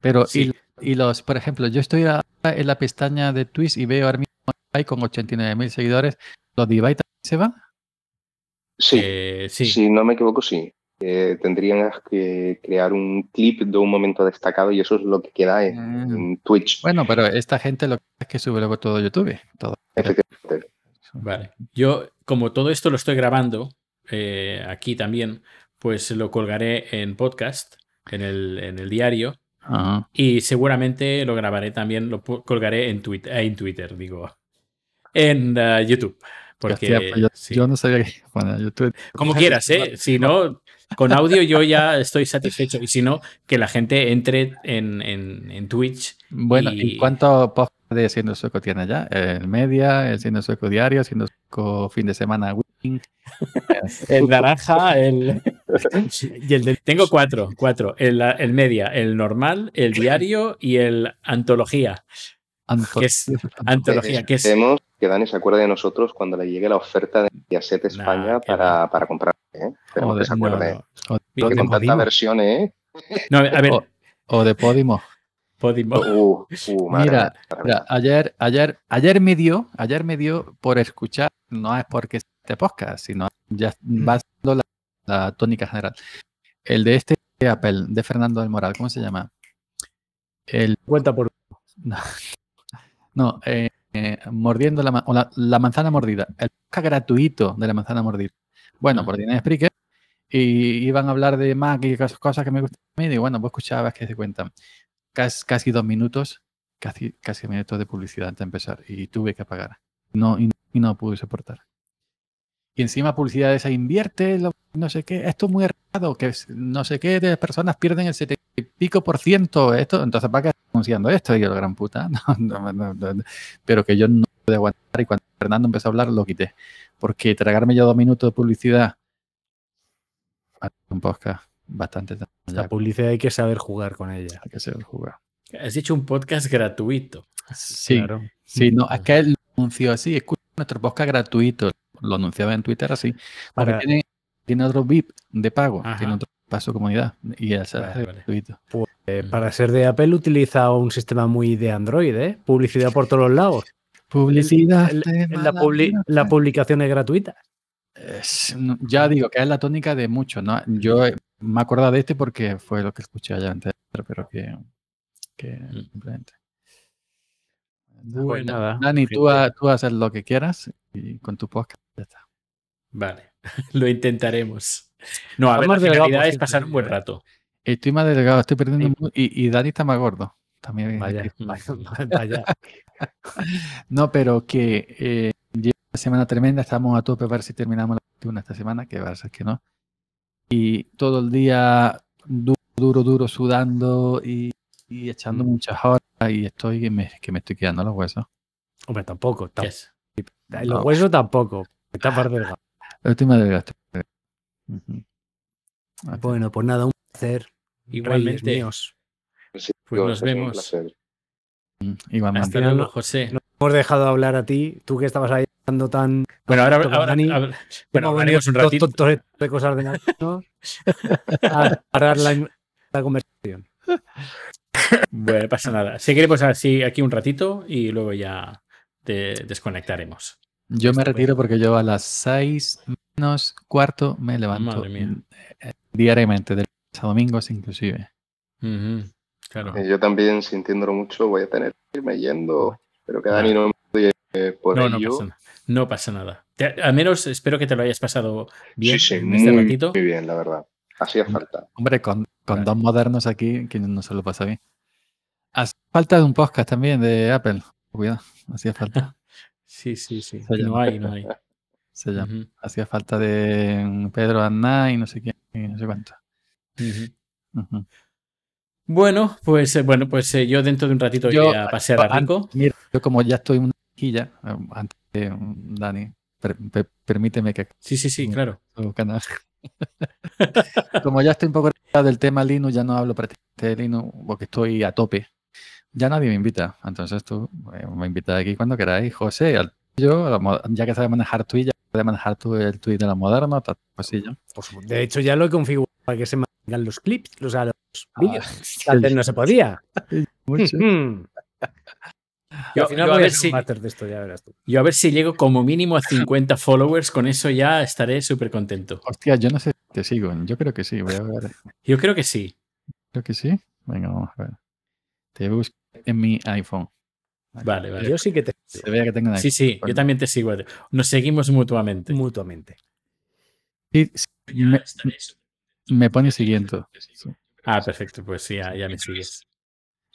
Speaker 4: Pero,
Speaker 1: Sí.
Speaker 4: y, y los, por ejemplo, yo estoy en la pestaña de Twitch y veo ahora mismo Ibai con 89.000 seguidores. ¿Los de Ibai también se van?
Speaker 2: Sí,
Speaker 1: eh, sí.
Speaker 2: si no me equivoco, sí. Eh, tendrías que crear un clip de un momento destacado y eso es lo que queda en,
Speaker 4: Mm.
Speaker 2: en Twitch.
Speaker 4: Bueno, pero esta gente lo que hace es que sube luego todo YouTube. Todo.
Speaker 2: Efectivamente.
Speaker 1: Vale. Yo, como todo esto lo estoy grabando eh, aquí también, pues lo colgaré en podcast, en el, en el diario,
Speaker 4: Ajá.
Speaker 1: y seguramente lo grabaré también, lo colgaré en Twitter, en Twitter, digo, en eh, YouTube. Porque
Speaker 4: Hostia, pues yo,
Speaker 1: sí.
Speaker 4: yo no sabía que bueno, YouTube.
Speaker 1: como quieras, ¿eh? Si no, con audio yo ya estoy satisfecho. Y si no, que la gente entre en, en, en Twitch.
Speaker 4: Bueno,
Speaker 1: Y-
Speaker 4: ¿y cuántos podcasts de Siendo Sueco tiene ya? El Media, el Siendo Sueco Diario, Siendo Sueco Fin de Semana.
Speaker 1: El naranja, el.
Speaker 3: Y el del
Speaker 1: Tengo cuatro, cuatro. El, el media, el normal, el diario y el antología. Que es antología, que es.
Speaker 2: Esperemos que Dani se acuerde de nosotros cuando le llegue la oferta de Mediaset España
Speaker 1: Nah,
Speaker 2: para, para comprar. ¿eh? Esperemos que se
Speaker 1: No,
Speaker 2: acuerde.
Speaker 1: no.
Speaker 4: o,
Speaker 3: de
Speaker 2: con tanta
Speaker 3: Podimo.
Speaker 2: versión, ¿eh?
Speaker 1: No, a ver,
Speaker 4: o- o de Podimo.
Speaker 1: Podimo.
Speaker 2: Uh, uh, madre
Speaker 4: Mira, ayer, ayer, ayer me dio, ayer me dio por escuchar, no es porque este podcast, sino ya va siendo la, la tónica general. El de este Apple, de Fernando del Moral, ¿cómo se llama? El,
Speaker 3: cuenta por
Speaker 4: no, no, eh, eh, mordiendo la, o la, la manzana mordida, el podcast gratuito de la manzana mordida. Bueno,
Speaker 1: Ah.
Speaker 4: por Dinero Spreaker, y iban a hablar de Mac y cosas, que me gustan a mí, y bueno, pues escuchabas que se cuentan. Casi, casi dos minutos, casi, casi minutos de publicidad antes de empezar, y tuve que apagar. No, y, y no pude soportar. Y encima publicidad esa invierte, lo- no sé qué, esto es muy errado, que no sé qué de personas pierden el 70 y pico por ciento, esto, entonces ¿para qué anunciando esto? Y yo, gran puta, no, no, no, no, no. pero que yo no pude aguantar y cuando Fernando empezó a hablar lo quité, porque tragarme ya dos minutos de publicidad un podcast bastante
Speaker 3: la publicidad hay que saber jugar con ella.
Speaker 4: hay que saber jugar.
Speaker 1: Has dicho un podcast gratuito.
Speaker 4: Sí,
Speaker 3: Claro.
Speaker 4: sí, no, es que él lo anunció así, escucha nuestro podcast gratuito, lo anunciaba en Twitter así, porque
Speaker 3: Para-
Speaker 4: tiene, tiene otro VIP de pago,
Speaker 1: Ajá.
Speaker 4: tiene otro paso comunidad y es
Speaker 1: Vale, vale.
Speaker 4: gratuito.
Speaker 3: Eh, para ser de Apple utiliza un sistema muy de Android, ¿eh? Publicidad por todos lados.
Speaker 4: Publicidad.
Speaker 3: El- La, publi- publicación es gratuita.
Speaker 4: Es- ya digo que es la tónica de muchos, ¿no? Yo eh, me acuerdo de este porque fue lo que escuché allá antes, pero que, que
Speaker 1: Mm.
Speaker 4: simplemente.
Speaker 1: Bueno,
Speaker 3: nada,
Speaker 4: Dani, tú, ha- tú haces lo que quieras y con tu podcast ya está.
Speaker 1: Vale, lo intentaremos. No, a ver, la
Speaker 3: delgado
Speaker 1: finalidad es pasar un buen rato.
Speaker 4: Estoy más delgado, estoy perdiendo
Speaker 3: Sí.
Speaker 4: y, y Dani está más gordo. También
Speaker 3: Vaya, vaya, vaya.
Speaker 4: No, pero que eh, lleva una semana tremenda, estamos a tope para ver si terminamos la 21 esta semana, que va a ser que no. Y todo el día duro, duro, duro, sudando y, y echando
Speaker 3: Mm.
Speaker 4: muchas horas y estoy que me, que me estoy quedando los huesos.
Speaker 3: Hombre, tampoco.
Speaker 1: ¿Qué
Speaker 3: tam-
Speaker 1: es?
Speaker 3: Los
Speaker 4: No.
Speaker 3: huesos tampoco. Está más delgado.
Speaker 4: Estoy más delgado.
Speaker 3: Bueno, pues nada, un placer.
Speaker 1: Igualmente.
Speaker 3: Reyes míos.
Speaker 2: Sí,
Speaker 1: Pues
Speaker 2: yo,
Speaker 1: nos vemos.
Speaker 4: Mm, Igualmente.
Speaker 1: Hasta luego,
Speaker 3: no-
Speaker 1: José.
Speaker 3: no- Hemos dejado de hablar a ti, tú que estabas ahí hablando tan.
Speaker 1: Bueno, ahora,
Speaker 3: con
Speaker 1: ahora-
Speaker 3: Dani.
Speaker 1: ahora- bueno, hablaremos un ratito.
Speaker 3: dos tontos de cosas de nosotros a parar la, la conversación.
Speaker 1: Bueno, no pasa nada. Seguiremos así aquí un ratito y luego ya te desconectaremos.
Speaker 4: Yo me retiro porque yo a las 6 menos cuarto me levanto
Speaker 1: Madre mía.
Speaker 4: eh, diariamente, de lunes a domingos inclusive.
Speaker 1: Ujú, Claro.
Speaker 2: Eh, Yo también, sintiéndolo mucho, voy a tener que irme yendo. Espero que Dani no me eh, por
Speaker 1: No, no
Speaker 2: ello.
Speaker 1: pasa, nada. no pasa nada. Te- al menos espero que te lo hayas pasado bien
Speaker 2: sí, sí,
Speaker 1: en
Speaker 2: muy,
Speaker 1: este ratito.
Speaker 2: muy bien, la verdad. Hacía falta.
Speaker 4: Hombre, con, con
Speaker 1: Vale.
Speaker 4: dos modernos aquí, que no se lo pasa bien. Hace falta de un podcast también de Apple. Cuidado, hacía falta.
Speaker 1: Sí, sí, sí. No hay, no hay.
Speaker 4: Se llama. Hacía falta de Pedro Aznar y no sé quién, y no sé cuánto.
Speaker 1: Bueno, pues eh, bueno, pues eh, yo dentro de un ratito
Speaker 4: Yo,
Speaker 1: iré a pasear a Rico.
Speaker 4: Mira, yo como ya estoy en una quilla, eh, antes de mm, Dani, per- per- permíteme que
Speaker 1: Sí, sí, sí, claro.
Speaker 4: canal. como ya estoy un poco del tema Linux, ya no hablo prácticamente de Linux porque estoy a tope. Ya nadie me invita. Entonces tú eh, me invitas aquí cuando queráis. José, al mo- ya que sabes manejar Twitch, ya puedes manejar tú el tweet de la moderna, tal cosilla.
Speaker 3: Por supuesto. De hecho, ya lo he configurado para que se mantengan los clips, o sea, los
Speaker 4: Ah,
Speaker 3: vídeos. Antes no se podía.
Speaker 4: Mucho.
Speaker 1: Yo,
Speaker 3: Al final
Speaker 1: yo a
Speaker 3: voy a
Speaker 1: ver
Speaker 3: hacer
Speaker 1: si,
Speaker 3: un máster de esto, ya verás tú.
Speaker 1: yo a ver si llego como mínimo a 50 followers, con eso ya estaré súper contento.
Speaker 4: Hostia, yo no sé si te sigo. Yo creo que sí. Voy a ver.
Speaker 1: Yo creo que sí.
Speaker 4: Creo que sí. Venga, vamos a ver. Te busco en mi iPhone.
Speaker 1: Vale, vale.
Speaker 3: Yo sí que te
Speaker 4: Se vea que tengo
Speaker 1: Sí, sí, yo también te sigo. Nos seguimos mutuamente.
Speaker 3: mutuamente.
Speaker 4: Y me, me pone siguiente. Sí.
Speaker 1: Ah, perfecto, pues sí, ya, ya me sigues.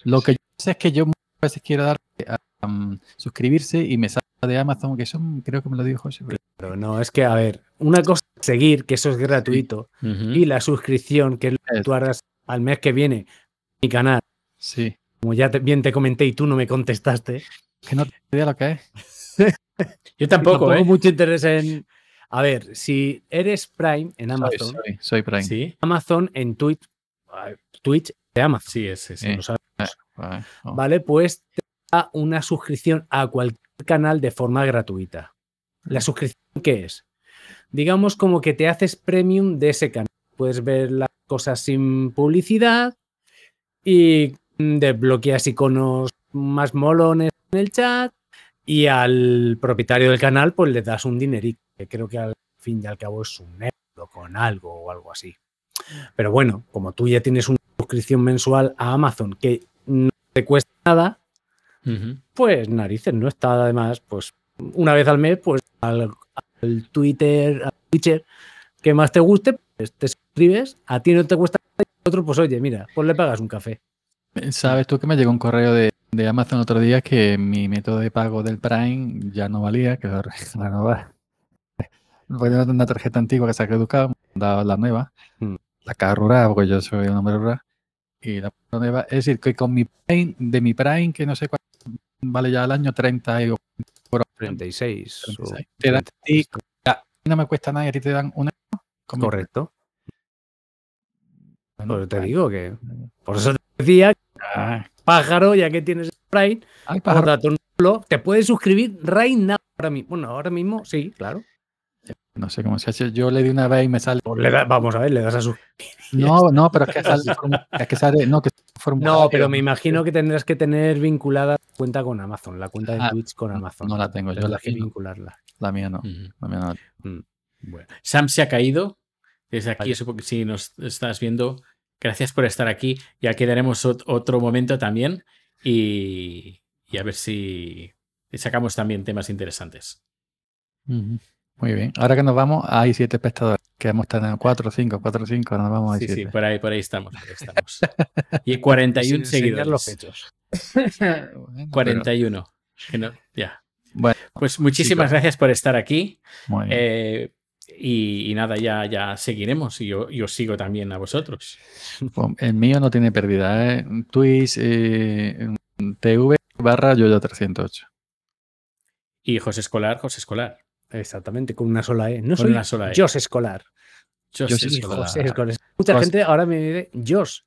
Speaker 4: Lo que yo sé es que yo muchas veces quiero dar a um, suscribirse y me sale de Amazon, que eso creo que me lo dijo José. pero-
Speaker 3: Pero no, es que, a ver, una cosa es seguir, que eso es gratuito, y la suscripción, que es lo que tú harás al mes que viene, mi canal,
Speaker 4: Sí.
Speaker 3: Como ya te- bien te comenté y tú no me contestaste.
Speaker 4: Que no te idea lo que es.
Speaker 1: Yo tampoco, ¿eh?
Speaker 3: mucho interés en. A ver, si eres Prime en Amazon,
Speaker 4: soy, soy Prime.
Speaker 1: Sí,
Speaker 3: Amazon en Twitch, Twitch de Amazon,
Speaker 1: sí, es, es,
Speaker 4: Sí.
Speaker 3: lo sabes,
Speaker 4: Vale, oh.
Speaker 3: ¿vale? Pues te da una suscripción a cualquier canal de forma gratuita. ¿La suscripción qué es? Digamos como que te haces premium de ese canal. Puedes ver las cosas sin publicidad y desbloqueas iconos más molones en el chat y al propietario del canal pues le das un dinerito, que creo que al fin y al cabo es un euro con algo o algo así. Pero bueno, como tú ya tienes una suscripción mensual a Amazon que no te cuesta nada, pues narices, no está además, pues una vez al mes, pues al, al Twitter, al Twitcher que más te guste, pues te suscribes, a ti no te cuesta nada, y al otro, pues oye, mira, pues le pagas un café.
Speaker 4: ¿Sabes tú que me llegó un correo de, de Amazon otro día que mi método de pago del Prime ya no valía, que lo re- renovar? Porque yo tengo una tarjeta antigua que se ha caducado, me han dado la nueva,
Speaker 3: Mm.
Speaker 4: la caja rural, porque yo soy un hombre rural, y la nueva, es decir, que con mi Prime, de mi Prime, que no sé cuánto vale ya al año, 30 y
Speaker 3: 36.
Speaker 4: 36. Te dan- y- ya, no me cuesta nada y a ti te dan con mi-
Speaker 3: Correcto.
Speaker 4: Bueno,
Speaker 3: Pues te
Speaker 4: vale.
Speaker 3: digo que. Por eso te decía,
Speaker 4: Ah,
Speaker 3: pájaro, ya que tienes Prime,
Speaker 4: ay, pájaro.
Speaker 3: te puedes suscribir right now ahora mismo. Bueno, ahora mismo sí, claro.
Speaker 4: No sé cómo se hace. Yo le di una vez y me sale.
Speaker 3: Pues le da- vamos a ver, le das a su.
Speaker 4: No, no, pero es que sale. Es que sale. No, que.
Speaker 3: No, pero me imagino que tendrás que tener vinculada la cuenta con Amazon, la cuenta de
Speaker 4: Ah,
Speaker 3: Twitch con Amazon.
Speaker 4: No la tengo. Yo la
Speaker 3: que
Speaker 4: tengo.
Speaker 3: vincularla.
Speaker 4: La mía no. La mía no.
Speaker 1: Bueno. Sam se ha caído. Desde aquí,
Speaker 3: Vaya.
Speaker 1: supongo que si nos estás viendo, gracias por estar aquí. Ya quedaremos ot- otro momento también y, y a ver si sacamos también temas interesantes.
Speaker 4: Muy bien. Ahora que nos vamos, hay siete espectadores. Que hemos tenido cuatro, cinco, cuatro, cinco. Nos vamos a
Speaker 1: Sí, sí,
Speaker 4: siete.
Speaker 1: por ahí, por ahí estamos. por ahí estamos. Y 41
Speaker 3: Sin enseñar los
Speaker 1: seguidores.
Speaker 3: pechos.
Speaker 4: Bueno,
Speaker 1: 41. Que no- ya.
Speaker 4: Bueno,
Speaker 1: Pues muchísimas
Speaker 4: chicos.
Speaker 1: gracias por estar aquí.
Speaker 4: pero- Muy bien.
Speaker 1: Eh, y, y nada, ya, ya seguiremos y yo, y os sigo también a vosotros.
Speaker 4: El mío no tiene pérdida. ¿eh? Twitch eh, TV barra yo 308.
Speaker 1: Y José Escolar, José Escolar.
Speaker 3: Exactamente, con una sola E. No
Speaker 1: Con
Speaker 3: soy
Speaker 1: una sola E.
Speaker 3: Jos Escolar. Sí,
Speaker 1: Escolar.
Speaker 3: José Escolar. Mucha
Speaker 4: Jos-
Speaker 3: gente ahora me dice Jos.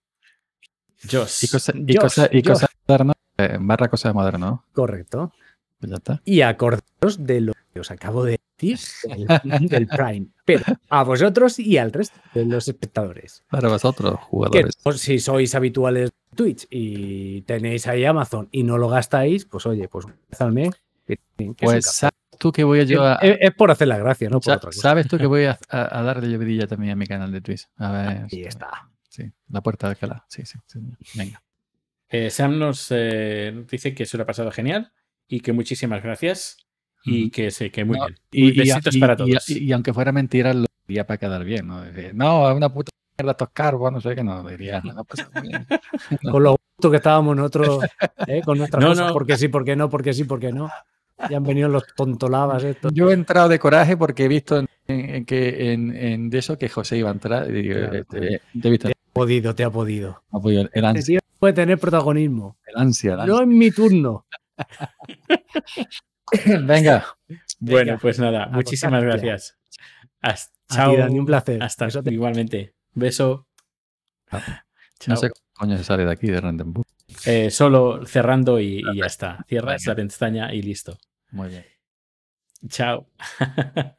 Speaker 1: Jos.
Speaker 4: Y cosa, y
Speaker 3: Josh,
Speaker 4: cosa, y
Speaker 3: Josh.
Speaker 4: cosa moderna, eh, barra cosa moderna, ¿no?
Speaker 3: Correcto.
Speaker 4: Pues ya está.
Speaker 3: Y acordaros de lo que os acabo de decir del, del Prime. Pero a vosotros y al resto de los espectadores.
Speaker 4: Para vosotros,
Speaker 3: Que
Speaker 4: jugadores.
Speaker 3: pues, si sois habituales de Twitch y tenéis ahí Amazon y no lo gastáis, pues oye, pues que- que un
Speaker 4: Pues sabes tú que voy a a,
Speaker 3: es, es por hacer la gracia, no por otra cosa.
Speaker 4: sabes tú que voy a, a- a darle llovidilla también a mi canal de Twitch. A ver.
Speaker 3: Ahí está.
Speaker 4: Sí, la puerta de Alcalá. Sí, sí, sí. Venga.
Speaker 1: Eh, Sam nos eh, dice que se lo ha pasado genial y que muchísimas gracias y que, se, que muy
Speaker 4: No,
Speaker 1: bien.
Speaker 4: Y, y-
Speaker 1: Besitos
Speaker 4: y-
Speaker 1: para todos.
Speaker 4: Y, y aunque fuera mentira, lo diría para quedar bien, ¿no? No, es una puta mierda estos carbos, no sé qué, no, diría. No, pues, muy bien.
Speaker 3: Con lo gusto que estábamos nosotros, ¿eh? con nuestras
Speaker 1: No,
Speaker 3: cosas,
Speaker 1: no.
Speaker 3: porque sí, porque no, porque sí, porque no. Ya han venido los tontolabas estos.
Speaker 4: Yo he entrado de coraje porque he visto en, en- que en, en de eso que José iba a entrar. Y digo,
Speaker 3: Claro.
Speaker 4: este, te he visto
Speaker 3: Te ha podido, te ha podido.
Speaker 4: apoyo, el
Speaker 3: Este
Speaker 4: ansia,
Speaker 3: tío puede tener protagonismo.
Speaker 4: el ansia, el
Speaker 3: No en mi turno.
Speaker 4: Venga,
Speaker 1: Bueno,
Speaker 3: Venga,
Speaker 1: pues nada,
Speaker 3: a
Speaker 1: muchísimas gracias. Hasta, chao.
Speaker 3: ti, Dani, un placer.
Speaker 1: Hasta
Speaker 3: Besote.
Speaker 1: igualmente. Beso.
Speaker 4: no
Speaker 1: Chao.
Speaker 4: sé cómo coño se sale de aquí de Randenburg.
Speaker 1: Eh, solo cerrando y, y ya está. Cierras
Speaker 4: Venga.
Speaker 1: la pestaña y listo.
Speaker 4: Muy bien.
Speaker 1: Chao.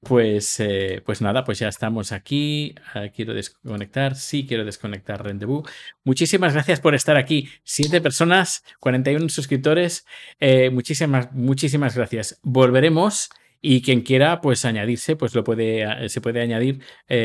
Speaker 1: Pues, eh, pues nada, pues ya estamos aquí. Ah, quiero desconectar. Sí, quiero desconectar Rendezvous. Muchísimas gracias por estar aquí. Siete personas, 41 suscriptores. Eh, muchísimas, muchísimas gracias. Volveremos. Y quien quiera, pues añadirse, pues lo puede, eh, se puede añadir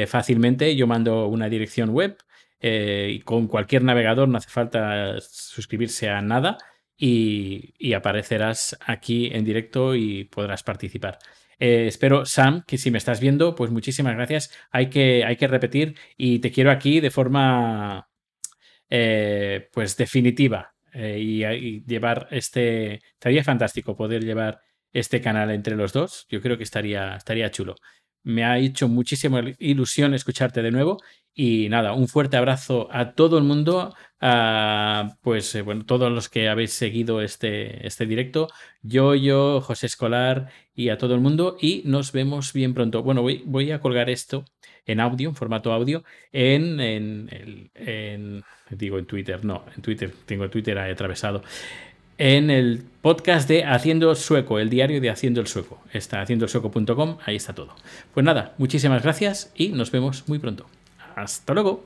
Speaker 1: fácilmente. Yo mando una dirección web y con cualquier navegador, no hace falta suscribirse a nada y aparecerás aquí en directo y podrás participar. Eh, espero, Sam, que si me estás viendo, pues muchísimas gracias. Hay que, hay que repetir y te quiero aquí de forma eh, pues definitiva eh, y, llevar este. Estaría fantástico poder llevar este canal entre los dos. Yo creo que estaría, estaría chulo. Me ha hecho muchísima ilusión escucharte de nuevo. Y nada, un fuerte abrazo a todo el mundo, a, pues bueno, todos los que habéis seguido este, este directo, yo, yo, José Escolar y a todo el mundo. Y nos vemos bien pronto. Bueno, voy, voy a colgar esto en audio, en formato audio, en, en, digo en Twitter, no, en Twitter, tengo Twitter atravesado, en el podcast de Haciendo Sueco, el diario de Haciendo el Sueco. Está haciendoelsueco.com, ahí está todo. Pues nada, muchísimas gracias y nos vemos muy pronto. Hasta luego.